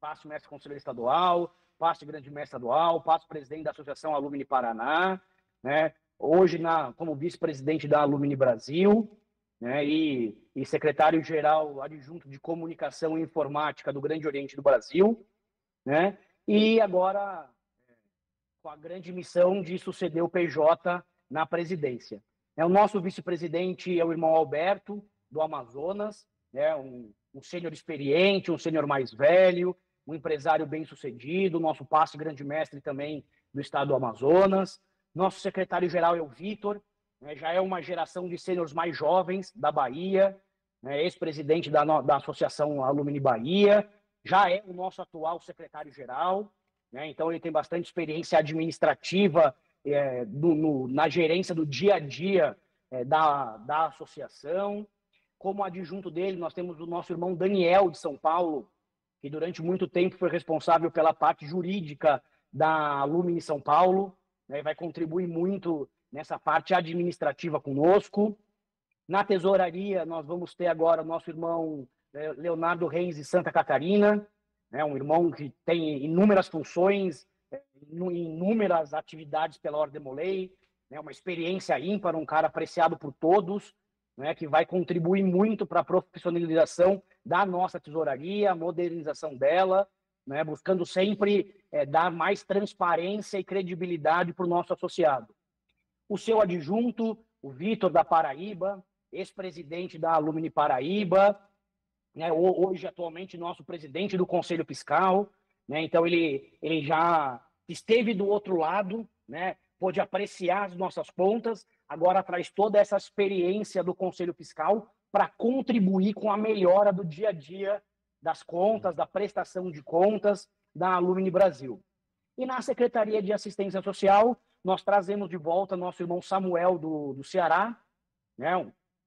passo mestre conselheiro estadual, passo grande mestre estadual, passo presidente da Associação Alumni Paraná, né? Hoje na como vice-presidente da Alumni Brasil, né? E, e secretário-geral adjunto de comunicação e informática do Grande Oriente do Brasil, né? E agora com a grande missão de suceder o PJ na presidência. É, o nosso vice-presidente é o irmão Alberto, do Amazonas, né, um, um sênior experiente, um sênior mais velho, um empresário bem-sucedido, nosso passo grande mestre também do estado do Amazonas. Nosso secretário-geral é o Vitor, né, já é uma geração de sêniores mais jovens da Bahia, né, ex-presidente da, da Associação Alumni Bahia, já é o nosso atual secretário-geral, né? Então, ele tem bastante experiência administrativa é, no, na gerência do dia a dia é, da, da associação. Como adjunto dele, nós temos o nosso irmão Daniel, de São Paulo, que durante muito tempo foi responsável pela parte jurídica da Lumine São Paulo, né? vai contribuir muito nessa parte administrativa conosco. Na tesouraria, nós vamos ter agora o nosso irmão é, Leonardo Reis de Santa Catarina, né? um irmão que tem inúmeras funções, inúmeras atividades pela Ordem Molei, né? uma experiência ímpar, um cara apreciado por todos, né? que vai contribuir muito para a profissionalização da nossa tesouraria, modernização dela, né? buscando sempre é, dar mais transparência e credibilidade para o nosso associado. O seu adjunto, o Vitor da Paraíba, ex-presidente da Alumni Paraíba, né, hoje atualmente nosso presidente do Conselho Fiscal, né, então ele, ele já esteve do outro lado, né, pôde apreciar as nossas contas, agora traz toda essa experiência do Conselho Fiscal para contribuir com a melhora do dia a dia das contas, da prestação de contas da Alumni Brasil. E na Secretaria de Assistência Social, nós trazemos de volta nosso irmão Samuel do, do Ceará, né,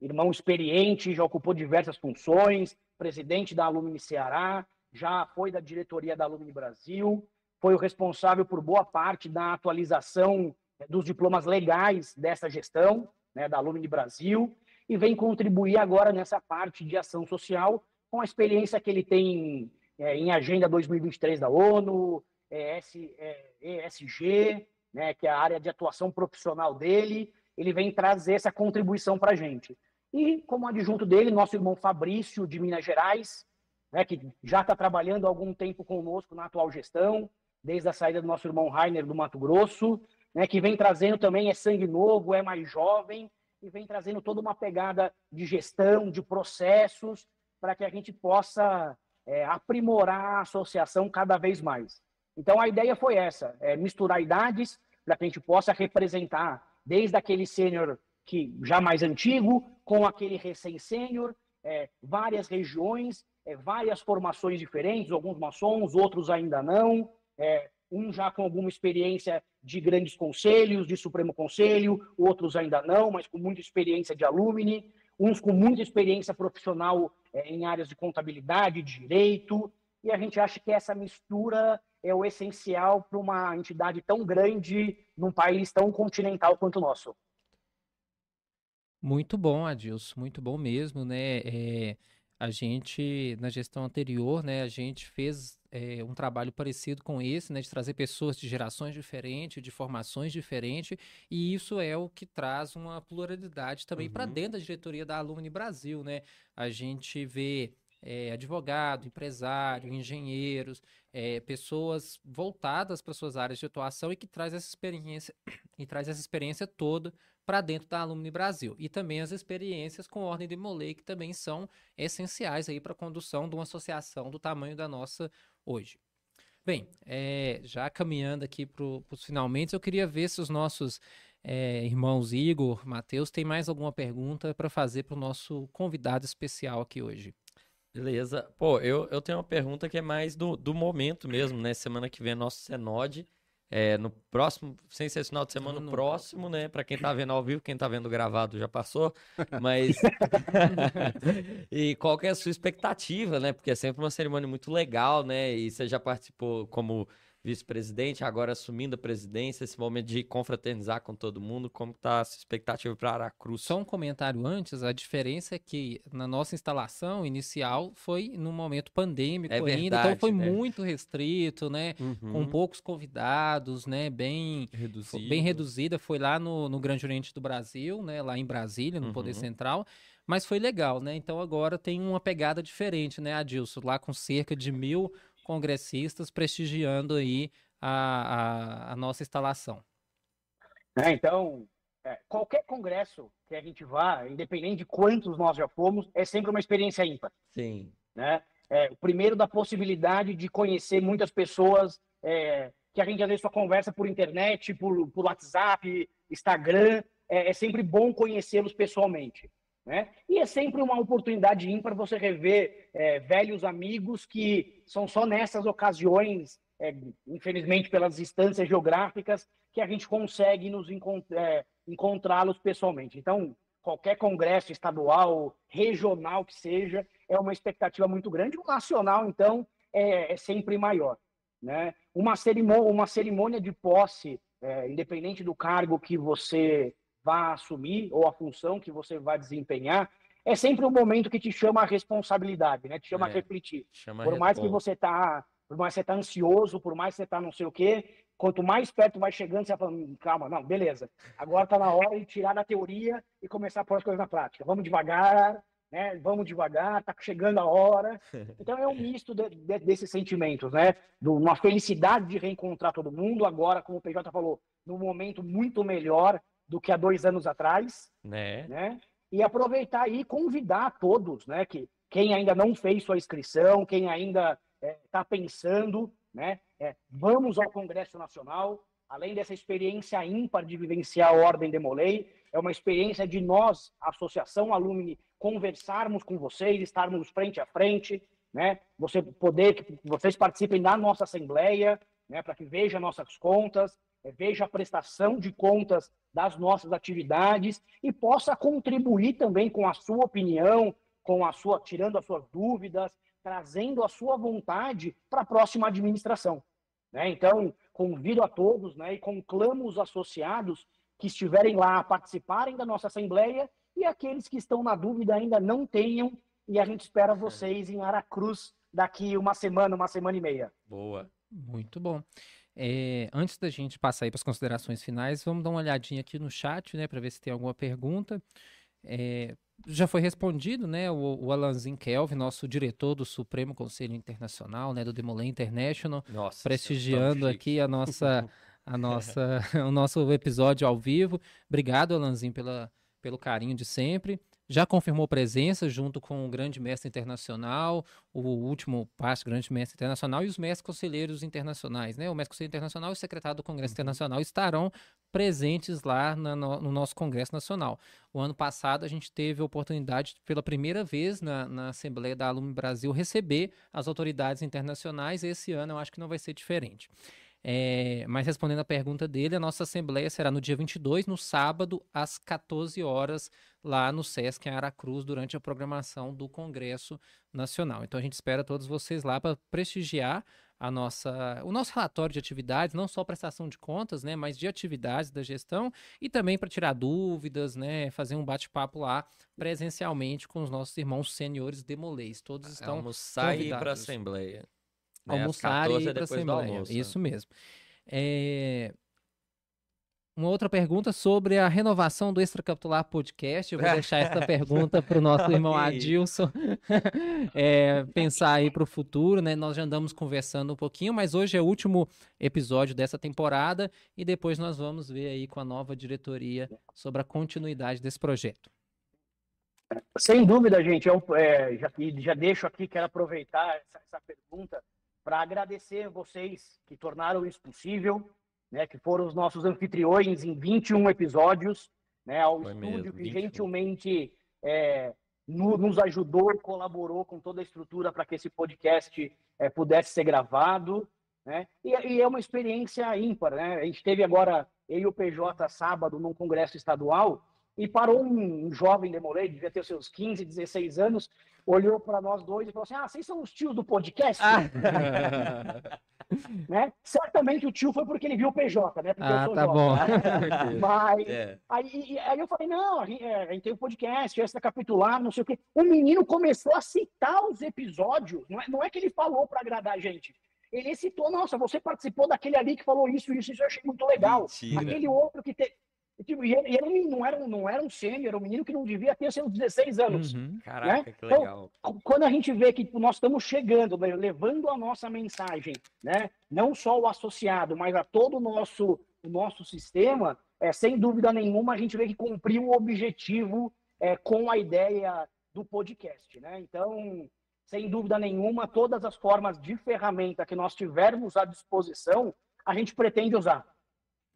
irmão experiente, já ocupou diversas funções, presidente da Alumni Ceará, já foi da diretoria da Alumni Brasil, foi o responsável por boa parte da atualização né, dos diplomas legais dessa gestão, né, da Alumni Brasil, e vem contribuir agora nessa parte de ação social com a experiência que ele tem é, em Agenda 2023 da ONU, ES, é, ESG, né, que é a área de atuação profissional dele, ele vem trazer essa contribuição para a gente. E como adjunto dele, nosso irmão Fabrício, de Minas Gerais, né, que já está trabalhando há algum tempo conosco na atual gestão, desde a saída do nosso irmão Rainer do Mato Grosso, né, que vem trazendo também, é sangue novo, é mais jovem, e vem trazendo toda uma pegada de gestão, de processos, para que a gente possa é, aprimorar a associação cada vez mais. Então, a ideia foi essa, é misturar idades, para que a gente possa representar desde aquele sênior que já mais antigo, com aquele recém-sênior, é, várias regiões, é, várias formações diferentes, alguns maçons, outros ainda não, é, um já com alguma experiência de grandes conselhos, de Supremo Conselho, outros ainda não, mas com muita experiência de alumni, uns com muita experiência profissional é, em áreas de contabilidade, direito, e a gente acha que essa mistura é o essencial para uma entidade tão grande num país tão continental quanto o nosso. Muito bom, Adilson, muito bom mesmo, né? É, a gente, na gestão anterior, né, a gente fez é, um trabalho parecido com esse, né, de trazer pessoas de gerações diferentes, de formações diferentes, e isso é o que traz uma pluralidade também uhum. para dentro da diretoria da Alumni Brasil, né? A gente vê é, advogado, empresário, engenheiros, é, pessoas voltadas para suas áreas de atuação e que traz essa experiência <clears throat> e traz essa experiência toda para dentro da Alumni Brasil e também as experiências com ordem de Molay que também são essenciais aí para a condução de uma associação do tamanho da nossa hoje. Bem, é, já caminhando aqui para os finalmente, eu queria ver se os nossos é, irmãos Igor, Matheus, tem mais alguma pergunta para fazer para o nosso convidado especial aqui hoje. Beleza. Pô, eu, eu tenho uma pergunta que é mais do, do momento mesmo, né? Semana que vem é nosso Senode. É, no próximo, sem ser esse final de semana, no próximo, né? Para quem tá vendo ao vivo, quem tá vendo gravado já passou. <laughs> Mas. <laughs> e qual que é a sua expectativa, né? Porque é sempre uma cerimônia muito legal, né? E você já participou como vice-presidente, agora assumindo a presidência, esse momento de confraternizar com todo mundo, como está a sua expectativa para Aracruz? Só um comentário antes, a diferença é que na nossa instalação inicial foi no momento pandêmico é verdade, ainda, então foi né? muito restrito, né, uhum. com poucos convidados, né, bem, Reduzido. bem reduzida, foi lá no, no Grande Oriente do Brasil, né, lá em Brasília, no uhum. Poder Central, mas foi legal, né? Então agora tem uma pegada diferente, né, Adilson? Lá com cerca de mil congressistas prestigiando aí a, a, a nossa instalação. É, então, é, qualquer congresso que a gente vá, independente de quantos nós já fomos, é sempre uma experiência ímpar. Sim. Né? É, o primeiro da possibilidade de conhecer muitas pessoas é, que a gente às vezes só conversa por internet, por, por WhatsApp, Instagram. É, é sempre bom conhecê-los pessoalmente. Né? E é sempre uma oportunidade ímpar você rever é, velhos amigos que são só nessas ocasiões, é, infelizmente pelas distâncias geográficas, que a gente consegue nos encont é, encontrá-los pessoalmente. Então, qualquer congresso estadual, regional que seja, é uma expectativa muito grande. O nacional, então, é, é sempre maior. Né? Uma, cerimônia, uma cerimônia de posse, é, independente do cargo que você vá assumir ou a função que você vai desempenhar, é sempre um momento que te chama a responsabilidade, né? Te chama é, a refletir. Chama por mais que você tá, por mais que você tá ansioso, por mais que você tá não sei o quê, quanto mais perto vai chegando, você vai falando, hum, calma, não, beleza. Agora tá na hora de tirar da teoria e começar a pôr as coisas na prática. Vamos devagar, né? Vamos devagar, tá chegando a hora. <laughs> Então é um misto de, de, desses sentimentos, né? De uma felicidade de reencontrar todo mundo, agora, como o PJ falou, num momento muito melhor do que há dois anos atrás, né? né? E aproveitar e convidar todos, né? Que quem ainda não fez sua inscrição, quem ainda está é, pensando, né? É, vamos ao Congresso Nacional. Além dessa experiência ímpar de vivenciar a Ordem Demolei, é uma experiência de nós, Associação Alumni, conversarmos com vocês, estarmos frente a frente, né? Você poder que vocês participem da nossa assembleia, né, para que veja nossas contas, veja a prestação de contas das nossas atividades e possa contribuir também com a sua opinião, com a sua tirando as suas dúvidas, trazendo a sua vontade para a próxima administração. Né? Então, convido a todos né, e conclamo os associados que estiverem lá a participarem da nossa assembleia e aqueles que estão na dúvida ainda não tenham e a gente espera vocês em Aracruz daqui uma semana, uma semana e meia. Boa. Muito bom. É, antes da gente passar aí para as considerações finais, vamos dar uma olhadinha aqui no chat, né, para ver se tem alguma pergunta. É, já foi respondido, né, o, o Alanzin Kelvin, nosso diretor do Supremo Conselho Internacional, né, do Demolay International, Nossa, prestigiando aqui a nossa, a nossa, <laughs> o nosso episódio ao vivo. Obrigado, Alanzin, pela, pelo carinho de sempre já confirmou presença junto com o grande mestre internacional, o último passo grande mestre internacional e os mestres conselheiros internacionais, né? O mestre conselheiro internacional e o secretário do Congresso uhum. Internacional estarão presentes lá na, no, no, nosso Congresso Nacional. O ano passado a gente teve a oportunidade, pela primeira vez na, na Assembleia da Alume Brasil, receber as autoridades internacionais. Esse ano eu acho que não vai ser diferente. É, mas respondendo a pergunta dele, a nossa assembleia será no dia 22, no sábado, às 14 horas, lá no SESC em Aracruz, durante a programação do Congresso Nacional. Então a gente espera todos vocês lá para prestigiar a nossa, o nosso relatório de atividades, não só prestação de contas, né, mas de atividades da gestão e também para tirar dúvidas, né, fazer um bate-papo lá presencialmente com os nossos irmãos seniores demolês. Todos estão Almoçar e ir para a assembleia. Né? Almoçar e ir para a Assembleia. Isso mesmo. É... Uma outra pergunta sobre a renovação do Extracapitular Podcast. Eu vou <laughs> deixar essa pergunta para o nosso irmão Adilson é, <laughs> pensar aí para o futuro, né? Nós já andamos conversando um pouquinho, mas hoje é o último episódio dessa temporada e depois nós vamos ver aí com a nova diretoria sobre a continuidade desse projeto. Sem dúvida, gente. Eu é, já, já deixo aqui, quero aproveitar essa, essa pergunta para agradecer vocês que tornaram isso possível, né, que foram os nossos anfitriões em 21 episódios, né, ao Foi estúdio mesmo, que gentilmente é, no, nos ajudou, colaborou com toda a estrutura para que esse podcast é, pudesse ser gravado. Né? E, e, é uma experiência ímpar. Né? A gente teve agora, eu e o PJ, sábado, num congresso estadual, e parou um, um jovem demorei, devia ter seus 15, 16 anos, olhou para nós dois e falou assim: Ah, vocês são os tios do podcast? Ah. <laughs> né? Certamente o tio foi porque ele viu o PJ, né? Porque ah, tá jovem, bom. Né? <laughs> Mas é. aí, aí, eu falei: Não, a gente, é, a gente tem um podcast, essa capitular, não sei o quê. O menino começou a citar os episódios, não é, não é que ele falou para agradar a gente. Ele citou, nossa, você participou daquele ali que falou isso, isso, isso eu achei muito legal. Mentira. Aquele outro que teve. Tipo, e ele, ele não, era, não era um sênior, era um menino que não devia ter seus 16 anos. Uhum. Né? Caraca, né? que então, legal. Então, quando a gente vê que tipo, nós estamos chegando, né, levando a nossa mensagem, né? não só o associado, mas a todo o nosso, o nosso sistema, é, sem dúvida nenhuma, a gente vê que cumpriu o objetivo é, com a ideia do podcast. Né? Então, sem dúvida nenhuma, todas as formas de ferramenta que nós tivermos à disposição, a gente pretende usar.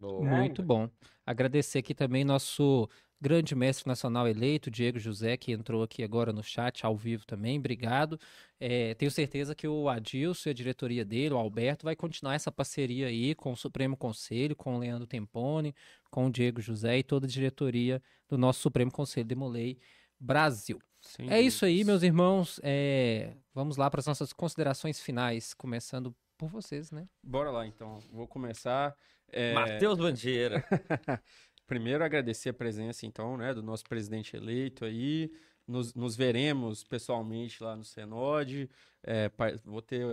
Boa. Muito bom. Agradecer aqui também nosso grande mestre nacional eleito, Diego José, que entrou aqui agora no chat, ao vivo também. Obrigado. É, tenho certeza que o Adilson e a diretoria dele, o Alberto, vai continuar essa parceria aí com o Supremo Conselho, com o Leandro Tempone, com o Diego José e toda a diretoria do nosso Supremo Conselho Demolei Brasil. Sim, é isso aí, meus irmãos. É, vamos lá para as nossas considerações finais, começando por vocês, né? Bora lá, então. Vou começar. É... Matheus Bandeira. <laughs> Primeiro, agradecer a presença, então, né, do nosso presidente eleito aí. Nos, nos veremos pessoalmente lá no Senode. É, vou ter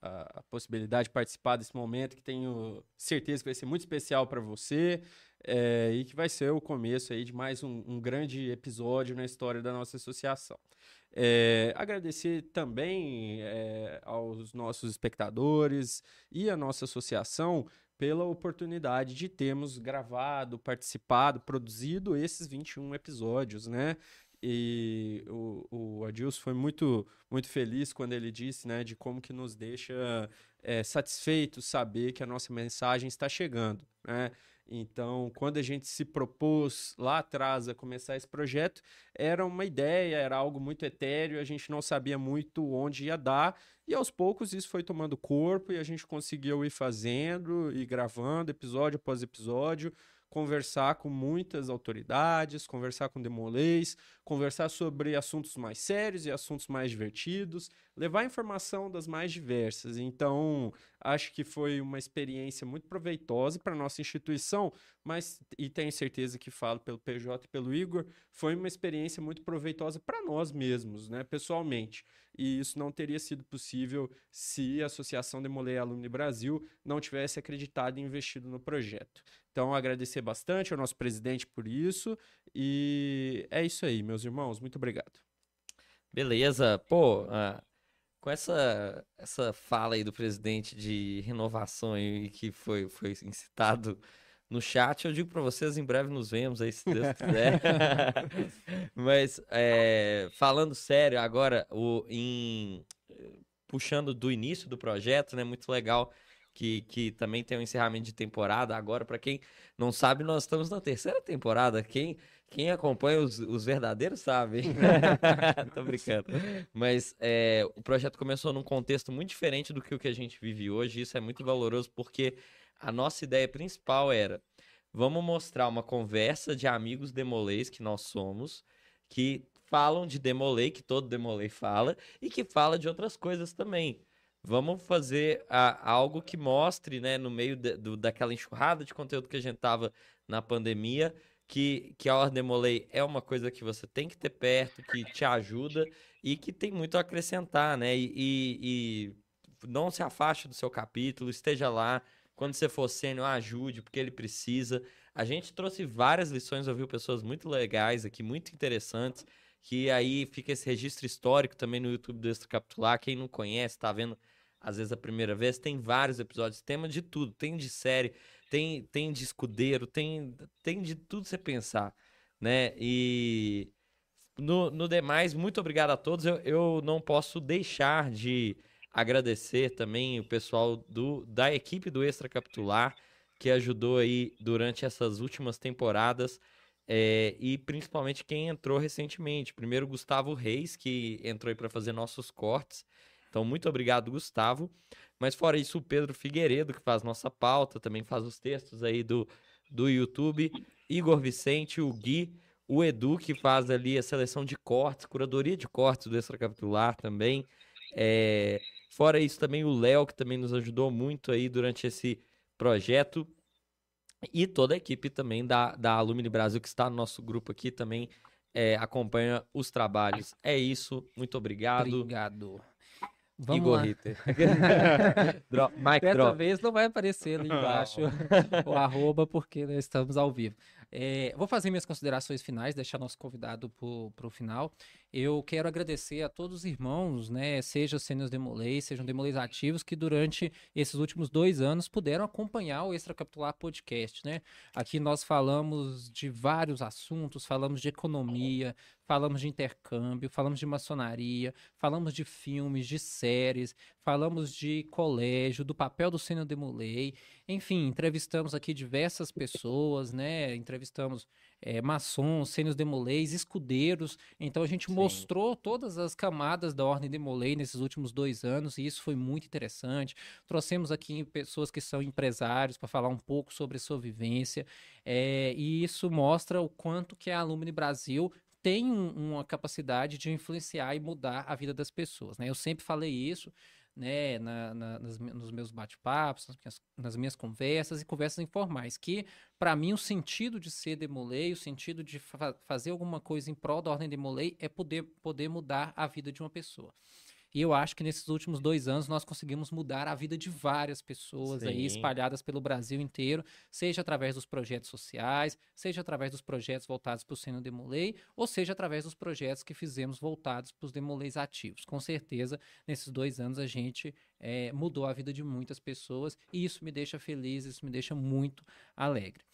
a, a, possibilidade de participar desse momento que tenho certeza que vai ser muito especial para você é, e que vai ser o começo aí de mais um, um grande episódio na história da nossa associação. É, agradecer também é, aos nossos espectadores e à nossa associação pela oportunidade de termos gravado, participado, produzido esses 21 episódios, né? E o, o Adilson foi muito, muito feliz quando ele disse, né, de como que nos deixa é, satisfeitos saber que a nossa mensagem está chegando, né? Então, quando a gente se propôs lá atrás a começar esse projeto, era uma ideia, era algo muito etéreo, a gente não sabia muito onde ia dar, e aos poucos isso foi tomando corpo e a gente conseguiu ir fazendo e gravando episódio após episódio conversar com muitas autoridades, conversar com demolês, conversar sobre assuntos mais sérios e assuntos mais divertidos, levar informação das mais diversas. Então, acho que foi uma experiência muito proveitosa para a nossa instituição, mas, e tenho certeza que falo pelo PJ e pelo Igor, foi uma experiência muito proveitosa para nós mesmos, né, pessoalmente. E isso não teria sido possível se a Associação Demolei Alumni Brasil não tivesse acreditado e investido no projeto. Então, agradecer bastante ao nosso presidente por isso. E é isso aí, meus irmãos. Muito obrigado. Beleza. Pô, uh, com essa, essa fala aí do presidente de renovação e que foi, foi incitado no chat, eu digo para vocês, em breve nos vemos aí, se Deus quiser. <laughs> Mas, é, falando sério, agora, o, em, puxando do início do projeto, né, muito legal que, que também tem um encerramento de temporada. Agora, para quem não sabe, nós estamos na terceira temporada. Quem, quem acompanha os, os verdadeiros sabe. <laughs> Tô brincando. Mas é, o projeto começou num contexto muito diferente do que o que a gente vive hoje. Isso é muito valoroso porque a nossa ideia principal era vamos mostrar uma conversa de amigos demolês que nós somos, que falam de demolei, que todo demolei fala, e que fala de outras coisas também. Vamos fazer a, algo que mostre, né, no meio de, do, daquela enxurrada de conteúdo que a gente tava na pandemia, que, que a Ordem Molei é uma coisa que você tem que ter perto, que te ajuda e que tem muito a acrescentar, né? E, e, e não se afaste do seu capítulo, esteja lá. Quando você for sênior, ajude, porque ele precisa. A gente trouxe várias lições, ouviu pessoas muito legais aqui, muito interessantes, que aí fica esse registro histórico também no YouTube do Extra Capitular. Quem não conhece, tá vendo às vezes a primeira vez, tem vários episódios, tema de tudo, tem de série, tem, tem de escudeiro, tem, tem de tudo você pensar, né? E no, no demais, muito obrigado a todos. Eu, eu não posso deixar de agradecer também o pessoal do, da equipe do Extra Capitular, que ajudou aí durante essas últimas temporadas. É, e principalmente quem entrou recentemente. Primeiro, Gustavo Reis, que entrou aí para fazer nossos cortes. Então, muito obrigado, Gustavo. Mas fora isso, o Pedro Figueiredo, que faz nossa pauta, também faz os textos aí do, do YouTube. Igor Vicente, o Gui, o Edu, que faz ali a seleção de cortes, curadoria de cortes do Extracapitular também. É... Fora isso, também o Léo, que também nos ajudou muito aí durante esse projeto. E toda a equipe também da, da Alumni Brasil, que está no nosso grupo aqui, também é, acompanha os trabalhos. É isso, muito obrigado. Obrigado. Vamos Igor lá. Ritter. <laughs> Mike Dessa drop. vez não vai aparecer ali <laughs> embaixo <laughs> o arroba, porque nós estamos ao vivo. É, vou fazer minhas considerações finais, deixar nosso convidado para o final. Eu quero agradecer a todos os irmãos, né, seja sênios demolês, sejam demolês ativos, que durante esses últimos dois anos puderam acompanhar o Extra Capitular Podcast. Né? Aqui nós falamos de vários assuntos, falamos de economia, falamos de intercâmbio, falamos de maçonaria, falamos de filmes, de séries, falamos de colégio, do papel do Sênior Demolei. Enfim, entrevistamos aqui diversas pessoas, né? Entrevistamos é, maçons, sênios demolês, escudeiros. Então a gente Sim. mostrou todas as camadas da Ordem Demolei nesses últimos dois anos e isso foi muito interessante. Trouxemos aqui pessoas que são empresários para falar um pouco sobre sua vivência é, e isso mostra o quanto que a Alumni Brasil tem um, uma capacidade de influenciar e mudar a vida das pessoas. Né? Eu sempre falei isso né, na, na, nas, nos meus bate-papos, nas, nas, minhas conversas e conversas informais, que para mim o sentido de ser demolei, o sentido de fa fazer alguma coisa em prol da ordem demolei é poder, poder mudar a vida de uma pessoa. E eu acho que nesses últimos dois anos nós conseguimos mudar a vida de várias pessoas Sim. aí espalhadas pelo Brasil inteiro, seja através dos projetos sociais, seja através dos projetos voltados para o Seno Demolei, ou seja através dos projetos que fizemos voltados para os Demoleis ativos. Com certeza, nesses dois anos a gente é, mudou a vida de muitas pessoas e isso me deixa feliz, isso me deixa muito alegre.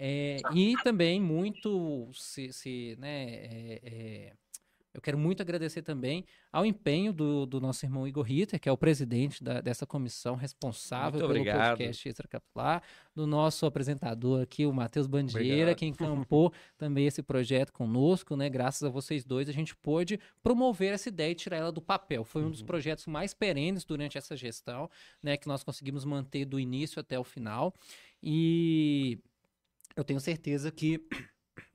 É, e também muito se, se né, é, eu quero muito agradecer também ao empenho do, do nosso irmão Igor Ritter, que é o presidente da, dessa comissão responsável pelo podcast Extracapitular, do nosso apresentador aqui, o Matheus Bandeira, que encampou <laughs> também esse projeto conosco, né? Graças a vocês dois, a gente pôde promover essa ideia e tirar ela do papel. Foi um dos Uhum. projetos mais perenes durante essa gestão, né? Que nós conseguimos manter do início até o final. E eu tenho certeza que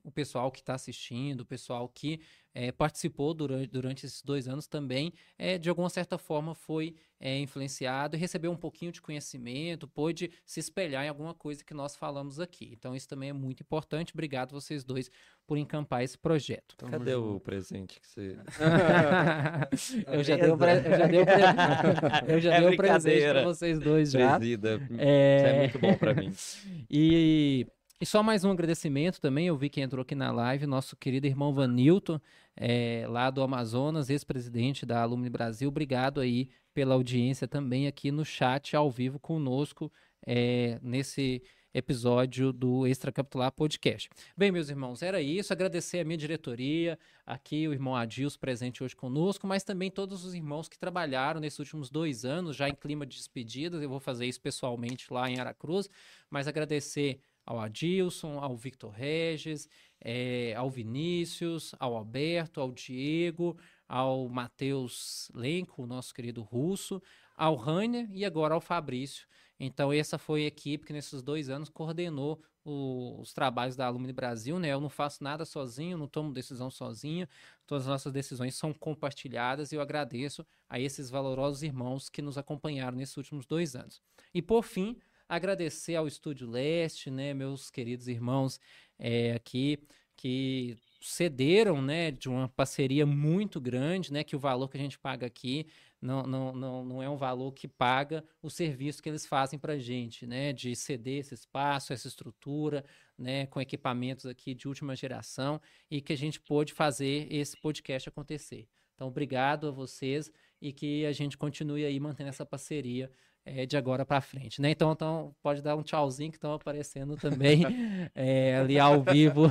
o pessoal que está assistindo, o pessoal que eh, participou durante, durante esses dois anos também, eh, de alguma certa forma foi eh, influenciado e recebeu um pouquinho de conhecimento, pôde se espelhar em alguma coisa que nós falamos aqui. Então isso também é muito importante. Obrigado vocês dois por encampar esse projeto. Tamo Cadê o junto. presente que você. <laughs> eu já dei o pre- eu já dei o pre- <laughs> eu já É dei o presente para vocês dois já. Presida? Isso É... é muito bom pra mim. <laughs> E, e só mais um agradecimento também, eu vi que entrou aqui na live, nosso querido irmão Vanilton, é, lá do Amazonas, ex-presidente da Alumni Brasil. Obrigado aí pela audiência também aqui no chat, ao vivo conosco, é, nesse episódio do Extracapitular Podcast. Bem, meus irmãos, era isso. Agradecer a minha diretoria, aqui o irmão Adilson presente hoje conosco, mas também todos os irmãos que trabalharam nesses últimos dois anos, já em clima de despedidas. Eu vou fazer isso pessoalmente lá em Aracruz, mas agradecer ao Adilson, ao Victor Regis, eh, ao Vinícius, ao Alberto, ao Diego, ao Matheus Lenco, o nosso querido russo, ao Rainer e agora ao Fabrício. Então, essa foi a equipe que nesses dois anos coordenou o- os trabalhos da Alumni Brasil, né? Eu não faço nada sozinho, não tomo decisão sozinho, todas as nossas decisões são compartilhadas e eu agradeço a esses valorosos irmãos que nos acompanharam nesses últimos dois anos. E por fim, agradecer ao Estúdio Leste, né, meus queridos irmãos é, aqui que cederam, né, de uma parceria muito grande, né, que o valor que a gente paga aqui não, não, não, não é um valor que paga o serviço que eles fazem para a gente, né, de ceder esse espaço, essa estrutura, né, com equipamentos aqui de última geração e que a gente pôde fazer esse podcast acontecer. Então, obrigado a vocês e que a gente continue aí mantendo essa parceria é, de agora para frente, né? Então, então, pode dar um tchauzinho que estão aparecendo também <laughs> é, ali ao vivo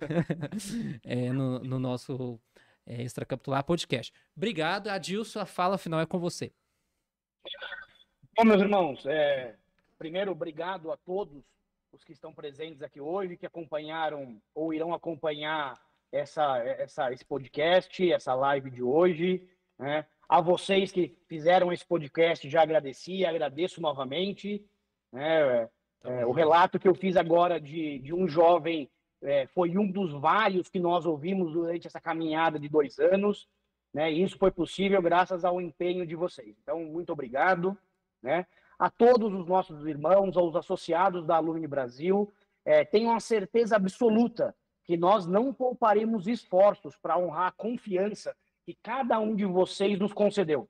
<laughs> é, no, no nosso é, Extracapitular Podcast. Obrigado, Adilson, a fala final é com você. Bom, meus irmãos, é, primeiro, obrigado a todos os que estão presentes aqui hoje, que acompanharam ou irão acompanhar essa, essa, esse podcast, essa live de hoje. Né? A vocês que fizeram esse podcast, já agradeci, agradeço novamente. né? É, o relato que eu fiz agora de, de um jovem é, foi um dos vários que nós ouvimos durante essa caminhada de dois anos. Né? E isso foi possível graças ao empenho de vocês. Então, muito obrigado. Né? A todos os nossos irmãos, aos associados da Alumni Brasil, é, tenham a certeza absoluta que nós não pouparemos esforços para honrar a confiança que cada um de vocês nos concedeu.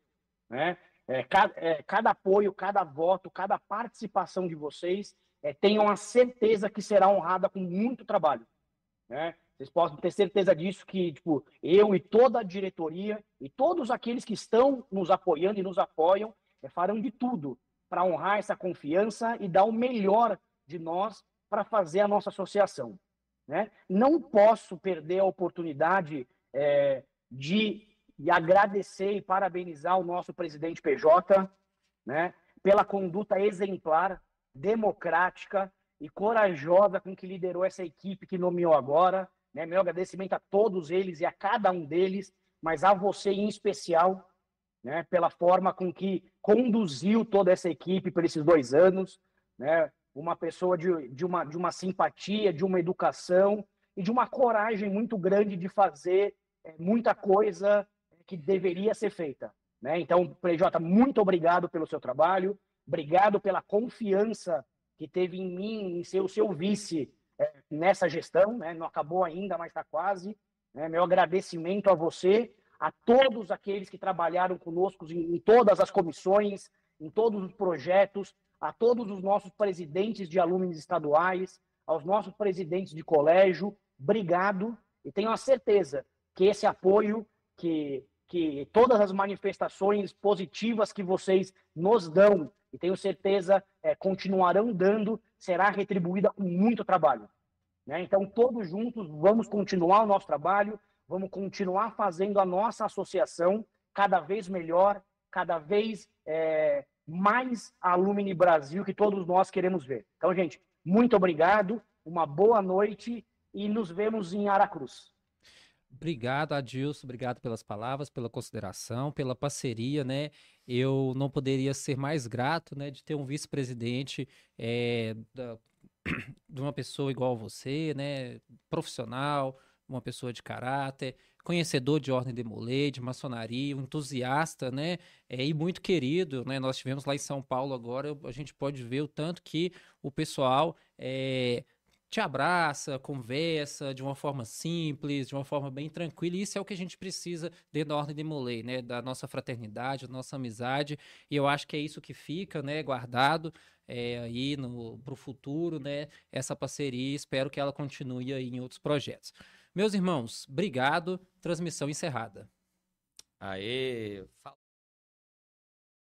Né? É, cada, é, cada, apoio, cada voto, cada participação de vocês, é, tenham a certeza que será honrada com muito trabalho. Né? Vocês podem ter certeza disso, que tipo, eu e toda a diretoria e todos aqueles que estão nos apoiando e nos apoiam é, farão de tudo para honrar essa confiança e dar o melhor de nós para fazer a nossa associação. Né? Não posso perder a oportunidade é, de agradecer e parabenizar o nosso presidente PJ né, pela conduta exemplar, democrática e corajosa com que liderou essa equipe que nomeou agora. Né? Meu agradecimento a todos eles e a cada um deles, mas a você em especial, né, pela forma com que conduziu toda essa equipe por esses dois anos. Né? Uma pessoa de, de, uma, de uma simpatia, de uma educação e de uma coragem muito grande de fazer muita coisa que deveria ser feita. Né? Então, PJ, muito obrigado pelo seu trabalho, obrigado pela confiança que teve em mim, em ser o seu vice é, nessa gestão, né? não acabou ainda, mas está quase. Né? Meu agradecimento a você, a todos aqueles que trabalharam conosco em, em todas as comissões, em todos os projetos, a todos os nossos presidentes de alunos estaduais, aos nossos presidentes de colégio, obrigado e tenho a certeza que esse apoio, que, que todas as manifestações positivas que vocês nos dão, e tenho certeza é, continuarão dando, será retribuída com muito trabalho. Né? Então, todos juntos, vamos continuar o nosso trabalho, vamos continuar fazendo a nossa associação cada vez melhor, cada vez é, mais Alumni Brasil que todos nós queremos ver. Então, gente, muito obrigado, uma boa noite e nos vemos em Aracruz. Obrigado, Adilson. Obrigado pelas palavras, pela consideração, pela parceria, né? Eu não poderia ser mais grato, né, de ter um vice-presidente é, de uma pessoa igual a você, né, profissional, uma pessoa de caráter, conhecedor de ordem de molê, de maçonaria, um entusiasta, né? É, e muito querido, né? Nós tivemos lá em São Paulo agora, a gente pode ver o tanto que o pessoal é, te abraça, conversa de uma forma simples, de uma forma bem tranquila. E isso é o que a gente precisa dentro da ordem de molê, né? Da nossa fraternidade, da nossa amizade. E eu acho que é isso que fica, né? Guardado é, aí para o futuro, né? Essa parceria. Espero que ela continue aí em outros projetos. Meus irmãos, obrigado. Transmissão encerrada. Aê!